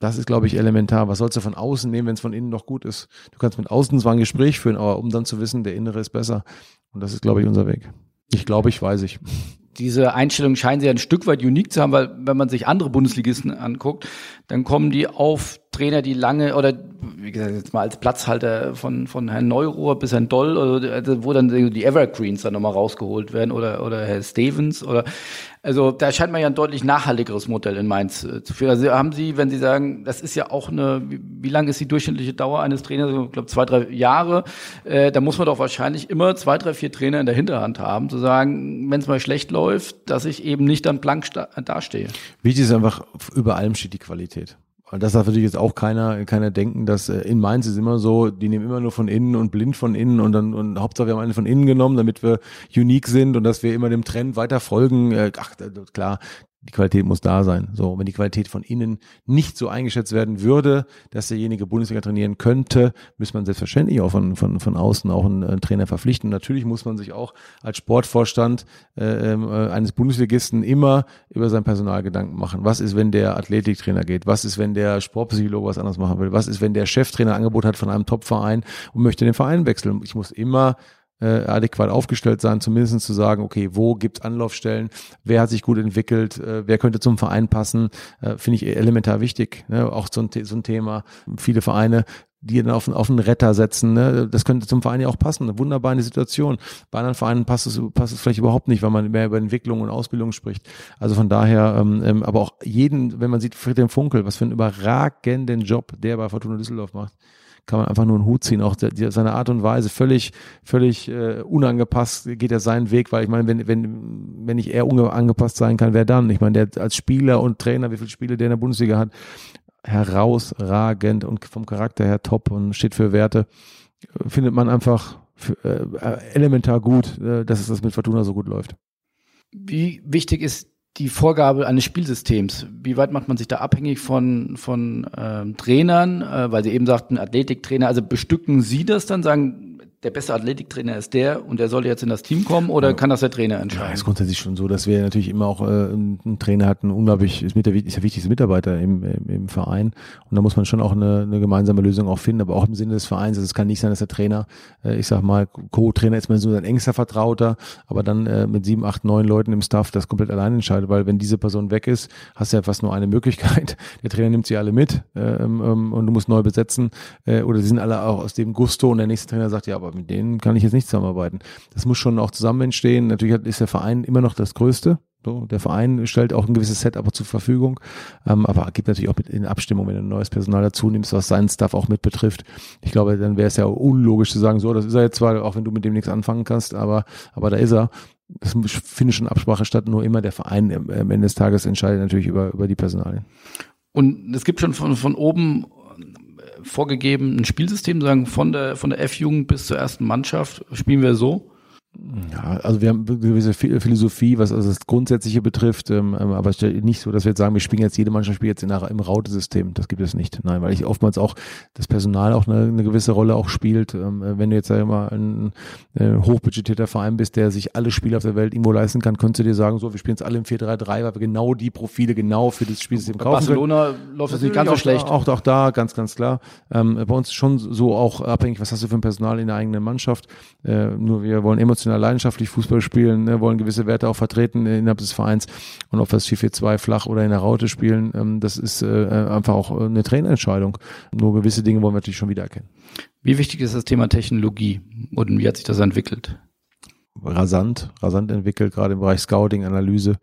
das ist, glaube ich, elementar. Was sollst du von außen nehmen, wenn es von innen noch gut ist? Du kannst mit außen zwar ein Gespräch führen, aber um dann zu wissen, der Innere ist besser. Und das ist, glaube ich, unser Weg. Ich glaube, ich weiß ich. Diese Einstellung scheinen sie ein Stück weit unique zu haben, weil wenn man sich andere Bundesligisten anguckt, dann kommen die auf Trainer, die lange oder wie gesagt jetzt mal als Platzhalter von von Herrn Neurohr bis Herrn Doll oder also wo dann die Evergreens dann nochmal rausgeholt werden oder oder Herr Stevens oder also da scheint man ja ein deutlich nachhaltigeres Modell in Mainz äh, zu führen. Also haben Sie, wenn Sie sagen, das ist ja auch eine, wie, wie lang ist die durchschnittliche Dauer eines Trainers? Ich glaube zwei, drei Jahre. Äh, da muss man doch wahrscheinlich immer zwei, drei, vier Trainer in der Hinterhand haben, zu sagen, wenn es mal schlecht läuft, dass ich eben nicht dann blank dastehe. Wichtig ist einfach, über allem steht die Qualität. Und das darf natürlich jetzt auch keiner, keiner denken, dass äh, in Mainz ist immer so, die nehmen immer nur von innen und blind von innen und dann, und Hauptsache wir haben eine von innen genommen, damit wir unique sind und dass wir immer dem Trend weiter folgen. Äh, ach, klar, die Qualität muss da sein. So, wenn die Qualität von innen nicht so eingeschätzt werden würde, dass derjenige Bundesliga trainieren könnte, müsste man selbstverständlich auch von, von, von außen auch einen, einen Trainer verpflichten. Natürlich muss man sich auch als Sportvorstand äh, ähm, äh, eines Bundesligisten immer über sein Personal Gedanken machen. Was ist, wenn der Athletiktrainer geht? Was ist, wenn der Sportpsychologe was anderes machen will? Was ist, wenn der Cheftrainer Angebot hat von einem Topverein und möchte den Verein wechseln? Ich muss immer äh, adäquat aufgestellt sein, zumindest zu sagen, okay, wo gibt's Anlaufstellen, wer hat sich gut entwickelt, äh, wer könnte zum Verein passen, äh, finde ich elementar wichtig. Ne? Auch so ein, so ein Thema. Viele Vereine die dann auf, auf einen Retter setzen. Ne? Das könnte zum Verein ja auch passen. Eine wunderbare Situation. Bei anderen Vereinen passt es, passt es vielleicht überhaupt nicht, weil man mehr über Entwicklung und Ausbildung spricht. Also von daher, ähm, ähm aber auch jeden, wenn man sieht, Friedhelm Funkel, was für einen überragenden Job der bei Fortuna Düsseldorf macht kann man einfach nur einen Hut ziehen. Auch die, seine Art und Weise völlig, völlig äh, unangepasst geht er seinen Weg, weil ich meine, wenn, wenn, wenn ich eher unangepasst sein kann, wer dann? Ich meine, der als Spieler und Trainer, wie viele Spiele der in der Bundesliga hat, herausragend und vom Charakter her top und steht für Werte, findet man einfach für, äh, elementar gut, äh, dass es das mit Fortuna so gut läuft. Wie wichtig ist die Vorgabe eines Spielsystems? Wie weit macht man sich da abhängig von, von ähm, Trainern, äh, weil Sie eben sagten, Athletiktrainer, also bestücken Sie das dann, sagen, der beste Athletiktrainer ist der und der soll jetzt in das Team kommen oder ja. kann das der Trainer entscheiden? Ja, ist grundsätzlich schon so, dass wir natürlich immer auch äh, einen Trainer hatten, unglaublich, ist, mit der, ist der wichtigste Mitarbeiter im, im, im Verein und da muss man schon auch eine, eine gemeinsame Lösung auch finden, aber auch im Sinne des Vereins. Also es kann nicht sein, dass der Trainer, äh, ich sag mal, Co-Trainer ist man so sein engster Vertrauter, aber dann äh, mit sieben, acht, neun Leuten im Staff das komplett allein entscheidet, weil wenn diese Person weg ist, hast du ja fast nur eine Möglichkeit. Der Trainer nimmt sie alle mit ähm, ähm, und du musst neu besetzen äh, oder sie sind alle auch aus dem Gusto und der nächste Trainer sagt, ja, aber mit denen kann ich jetzt nicht zusammenarbeiten. Das muss schon auch zusammen entstehen. Natürlich ist der Verein immer noch das Größte. So, der Verein stellt auch ein gewisses Set aber zur Verfügung, ähm, aber gibt natürlich auch mit in Abstimmung, wenn du neues Personal dazu nimmst, was seinen Stuff auch mit betrifft. Ich glaube, dann wäre es ja unlogisch zu sagen, so, das ist er jetzt zwar, auch wenn du mit dem nichts anfangen kannst, aber, aber da ist er. Das findet schon Absprache statt, nur immer der Verein am Ende des Tages entscheidet natürlich über, über die Personalien. Und es gibt schon von, von oben vorgegeben ein Spielsystem, sagen von der von der F-Jugend bis zur ersten Mannschaft spielen wir so. Ja, also wir haben eine gewisse Philosophie, was also das Grundsätzliche betrifft, ähm, ähm aber nicht so, dass wir jetzt sagen, wir spielen jetzt, jede Mannschaft spielt jetzt in einer, im Raute-System. Das gibt es nicht. Nein, weil ich oftmals auch das Personal auch eine, eine gewisse Rolle auch spielt. Ähm, wenn du jetzt sag ich mal ein, ein hochbudgetierter Verein bist, der sich alle Spiele auf der Welt irgendwo leisten kann, könntest du dir sagen, so, wir spielen jetzt alle im 4-3-3, weil wir genau die Profile genau für das Spielsystem kaufen Barcelona können. läuft das nicht ganz so schlecht. Auch, auch da, ganz, ganz klar. Ähm, bei uns schon so auch abhängig, was hast du für ein Personal in der eigenen Mannschaft. Äh, nur wir wollen emotional emotional leidenschaftlich Fußball spielen, ne, wollen gewisse Werte auch vertreten innerhalb des Vereins und ob wir das 4-4-2 flach oder in der Raute spielen, ähm, das ist äh, einfach auch eine Trainerentscheidung. Nur gewisse Dinge wollen wir natürlich schon wieder erkennen. Wie wichtig ist das Thema Technologie und wie hat sich das entwickelt? Rasant, rasant entwickelt, gerade im Bereich Scouting, Analyse.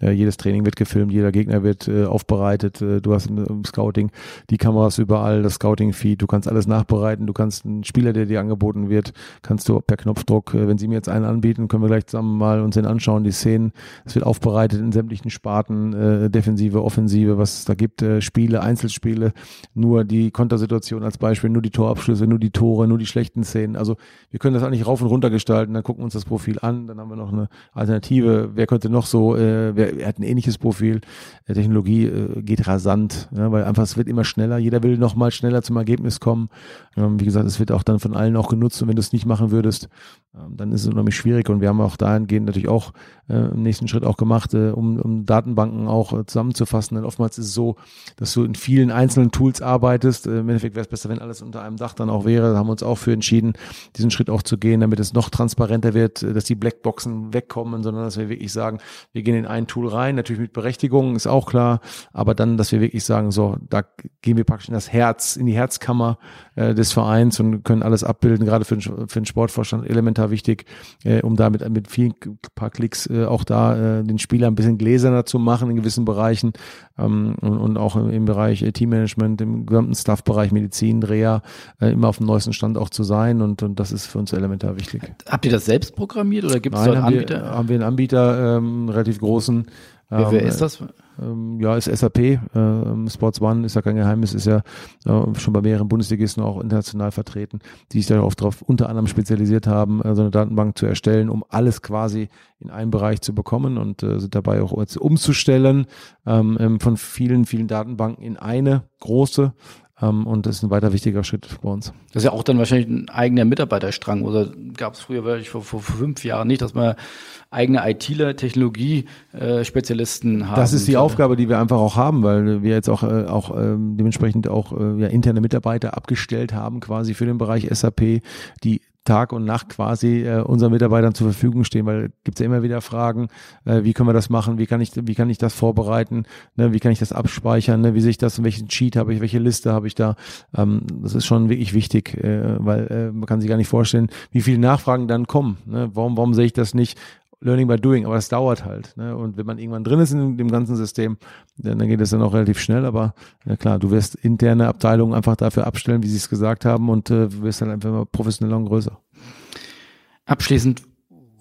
Äh, jedes Training wird gefilmt, jeder Gegner wird äh, aufbereitet. Äh, du hast im, im, Scouting die Kameras überall, das Scouting-Feed, du kannst alles nachbereiten, du kannst einen Spieler, der dir angeboten wird, kannst du per Knopfdruck, äh, wenn sie mir jetzt einen anbieten, können wir gleich zusammen mal uns den anschauen, die Szenen. Es wird aufbereitet in sämtlichen Sparten, äh, Defensive, Offensive, was es da gibt, äh, Spiele, Einzelspiele, nur die Kontersituation als Beispiel, nur die Torabschlüsse, nur die Tore, nur die schlechten Szenen. Also wir können das eigentlich rauf und runter gestalten, dann gucken wir uns das Profil Profil an. Dann haben wir noch eine Alternative. Wer könnte noch so, äh, wer, er hat ein ähnliches Profil. Die Technologie äh, geht rasant, ja, weil einfach es wird immer schneller. Jeder will noch mal schneller zum Ergebnis kommen. Ähm, wie gesagt, es wird auch dann von allen auch genutzt. Und wenn du es nicht machen würdest, ähm, dann ist es unheimlich schwierig. Und wir haben auch dahingehend natürlich auch äh, im nächsten Schritt auch gemacht, äh, um, um Datenbanken auch äh, zusammenzufassen. Denn oftmals ist es so, dass du in vielen einzelnen Tools arbeitest. Äh, Im Endeffekt wäre es besser, wenn alles unter einem Dach dann auch wäre. Da haben wir uns auch für entschieden, diesen Schritt auch zu gehen, damit es noch transparenter wird, äh, dass die Blackboxen wegkommen, sondern dass wir wirklich sagen, wir gehen in ein Tool rein, natürlich mit Berechtigung, ist auch klar, aber dann, dass wir wirklich sagen, so, da gehen wir praktisch in das Herz, in die Herzkammer äh, des Vereins und können alles abbilden, gerade für den, für den Sportvorstand elementar wichtig, äh, um damit mit vielen paar Klicks äh, auch da äh, den Spieler ein bisschen gläserner zu machen in gewissen Bereichen ähm, und, und auch im Bereich äh, Teammanagement, im gesamten Staffbereich Medizin, Dreher, äh, immer auf dem neuesten Stand auch zu sein und, und das ist für uns elementar wichtig. Habt ihr das selbst programmiert oder gibt es dort Anbieter? Wir, haben wir einen Anbieter, ähm, relativ großen. Wer, wer ähm, ist das? ähm, ja, ist SAP, äh, Sports One ist ja kein Geheimnis, ist ja äh, schon bei mehreren Bundesligisten auch international vertreten, die sich darauf drauf unter anderem spezialisiert haben, äh, so eine Datenbank zu erstellen, um alles quasi in einen Bereich zu bekommen und äh, sind dabei auch jetzt umzustellen ähm, ähm von vielen, vielen Datenbanken in eine große ähm, und das ist ein weiter wichtiger Schritt bei uns. Das ist ja auch dann wahrscheinlich ein eigener Mitarbeiterstrang. Oder gab es früher vor, vor, vor fünf Jahren nicht, dass man eigene ITler, Technologie-Spezialisten äh, haben? Das ist die Aufgabe, die wir einfach auch haben, weil wir jetzt auch, äh, auch ähm, dementsprechend auch äh, ja, interne Mitarbeiter abgestellt haben, quasi für den Bereich SAP, die Tag und Nacht quasi äh, unseren Mitarbeitern zur Verfügung stehen, weil gibt ja immer wieder Fragen, äh, wie können wir das machen, wie kann ich, wie kann ich das vorbereiten, ne, wie kann ich das abspeichern, ne, wie sehe ich das, welchen Cheat habe ich, welche Liste habe ich da. Ähm, das ist schon wirklich wichtig, äh, weil äh, man kann sich gar nicht vorstellen, wie viele Nachfragen dann kommen. Ne? Warum, warum sehe ich das nicht? Learning by Doing, aber es dauert halt. Ne? Und wenn man irgendwann drin ist in dem ganzen System, dann, dann geht es dann auch relativ schnell. Aber ja klar, du wirst interne Abteilungen einfach dafür abstellen, wie sie es gesagt haben, und äh, wirst dann einfach immer professioneller und größer. Abschließend,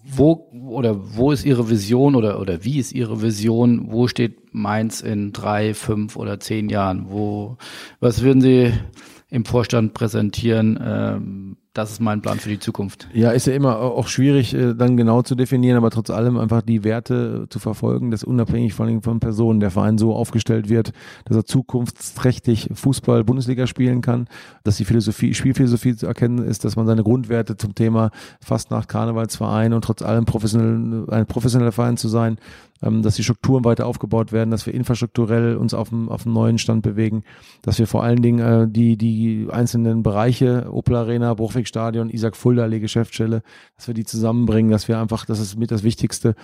wo oder wo ist Ihre Vision oder oder wie ist Ihre Vision? Wo steht Mainz in drei, fünf oder zehn Jahren? Wo was würden Sie im Vorstand präsentieren? Ähm, das ist mein Plan für die Zukunft. Ja, ist ja immer auch schwierig, äh, dann genau zu definieren, aber trotz allem einfach die Werte zu verfolgen, dass unabhängig von, von Personen der Verein so aufgestellt wird, dass er zukunftsträchtig Fußball Bundesliga spielen kann, dass die Philosophie, Spielphilosophie zu erkennen ist, dass man seine Grundwerte zum Thema Fastnacht, Karnevalsverein und trotz allem professionell, ein professioneller Verein zu sein, ähm, dass die Strukturen weiter aufgebaut werden, dass wir infrastrukturell uns auf dem, auf dem neuen Stand bewegen, dass wir vor allen Dingen äh, die, die einzelnen Bereiche, Opel Arena, Bruchwegstadion, Isaac Fulda, Geschäftsstelle, dass wir die zusammenbringen, dass wir einfach, das ist mit das Wichtigste,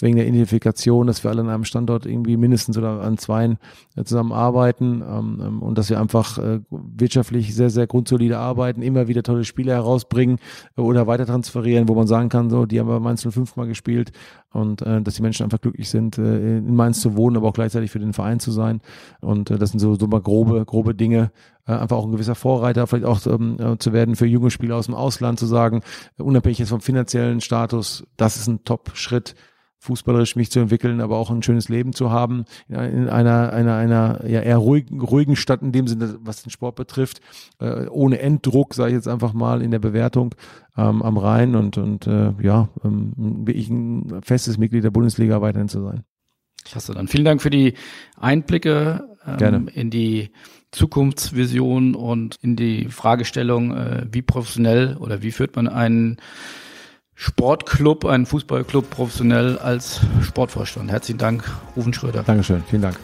wegen der Identifikation, dass wir alle an einem Standort irgendwie mindestens oder an zweien äh, zusammenarbeiten ähm, ähm, und dass wir einfach äh, wirtschaftlich sehr, sehr grundsolide arbeiten, immer wieder tolle Spiele herausbringen äh, oder weiter transferieren, wo man sagen kann, so, die haben wir Mainz 05 mal gespielt und äh, dass die Menschen einfach glücklich sind, äh, in Mainz zu wohnen, aber auch gleichzeitig für den Verein zu sein. Und äh, das sind so, so mal grobe, grobe Dinge. Äh, einfach auch ein gewisser Vorreiter, vielleicht auch ähm, äh, zu werden für junge Spieler aus dem Ausland, zu sagen, unabhängig jetzt vom finanziellen Status, das ist ein Top-Schritt fußballerisch mich zu entwickeln, aber auch ein schönes Leben zu haben in einer einer einer ja eher ruhigen, ruhigen Stadt in dem Sinne, was den Sport betrifft, äh, ohne Enddruck, sage ich jetzt einfach mal in der Bewertung ähm, am Rhein und und äh, ja, ähm, wirklich ein festes Mitglied der Bundesliga weiterhin zu sein. Klasse, dann vielen Dank für die Einblicke ähm, in die Zukunftsvision und in die Fragestellung, äh, wie professionell oder wie führt man einen Sportclub, einen Fußballclub professionell als Sportvorstand. Herzlichen Dank, Rufen Schröder. Dankeschön, vielen Dank.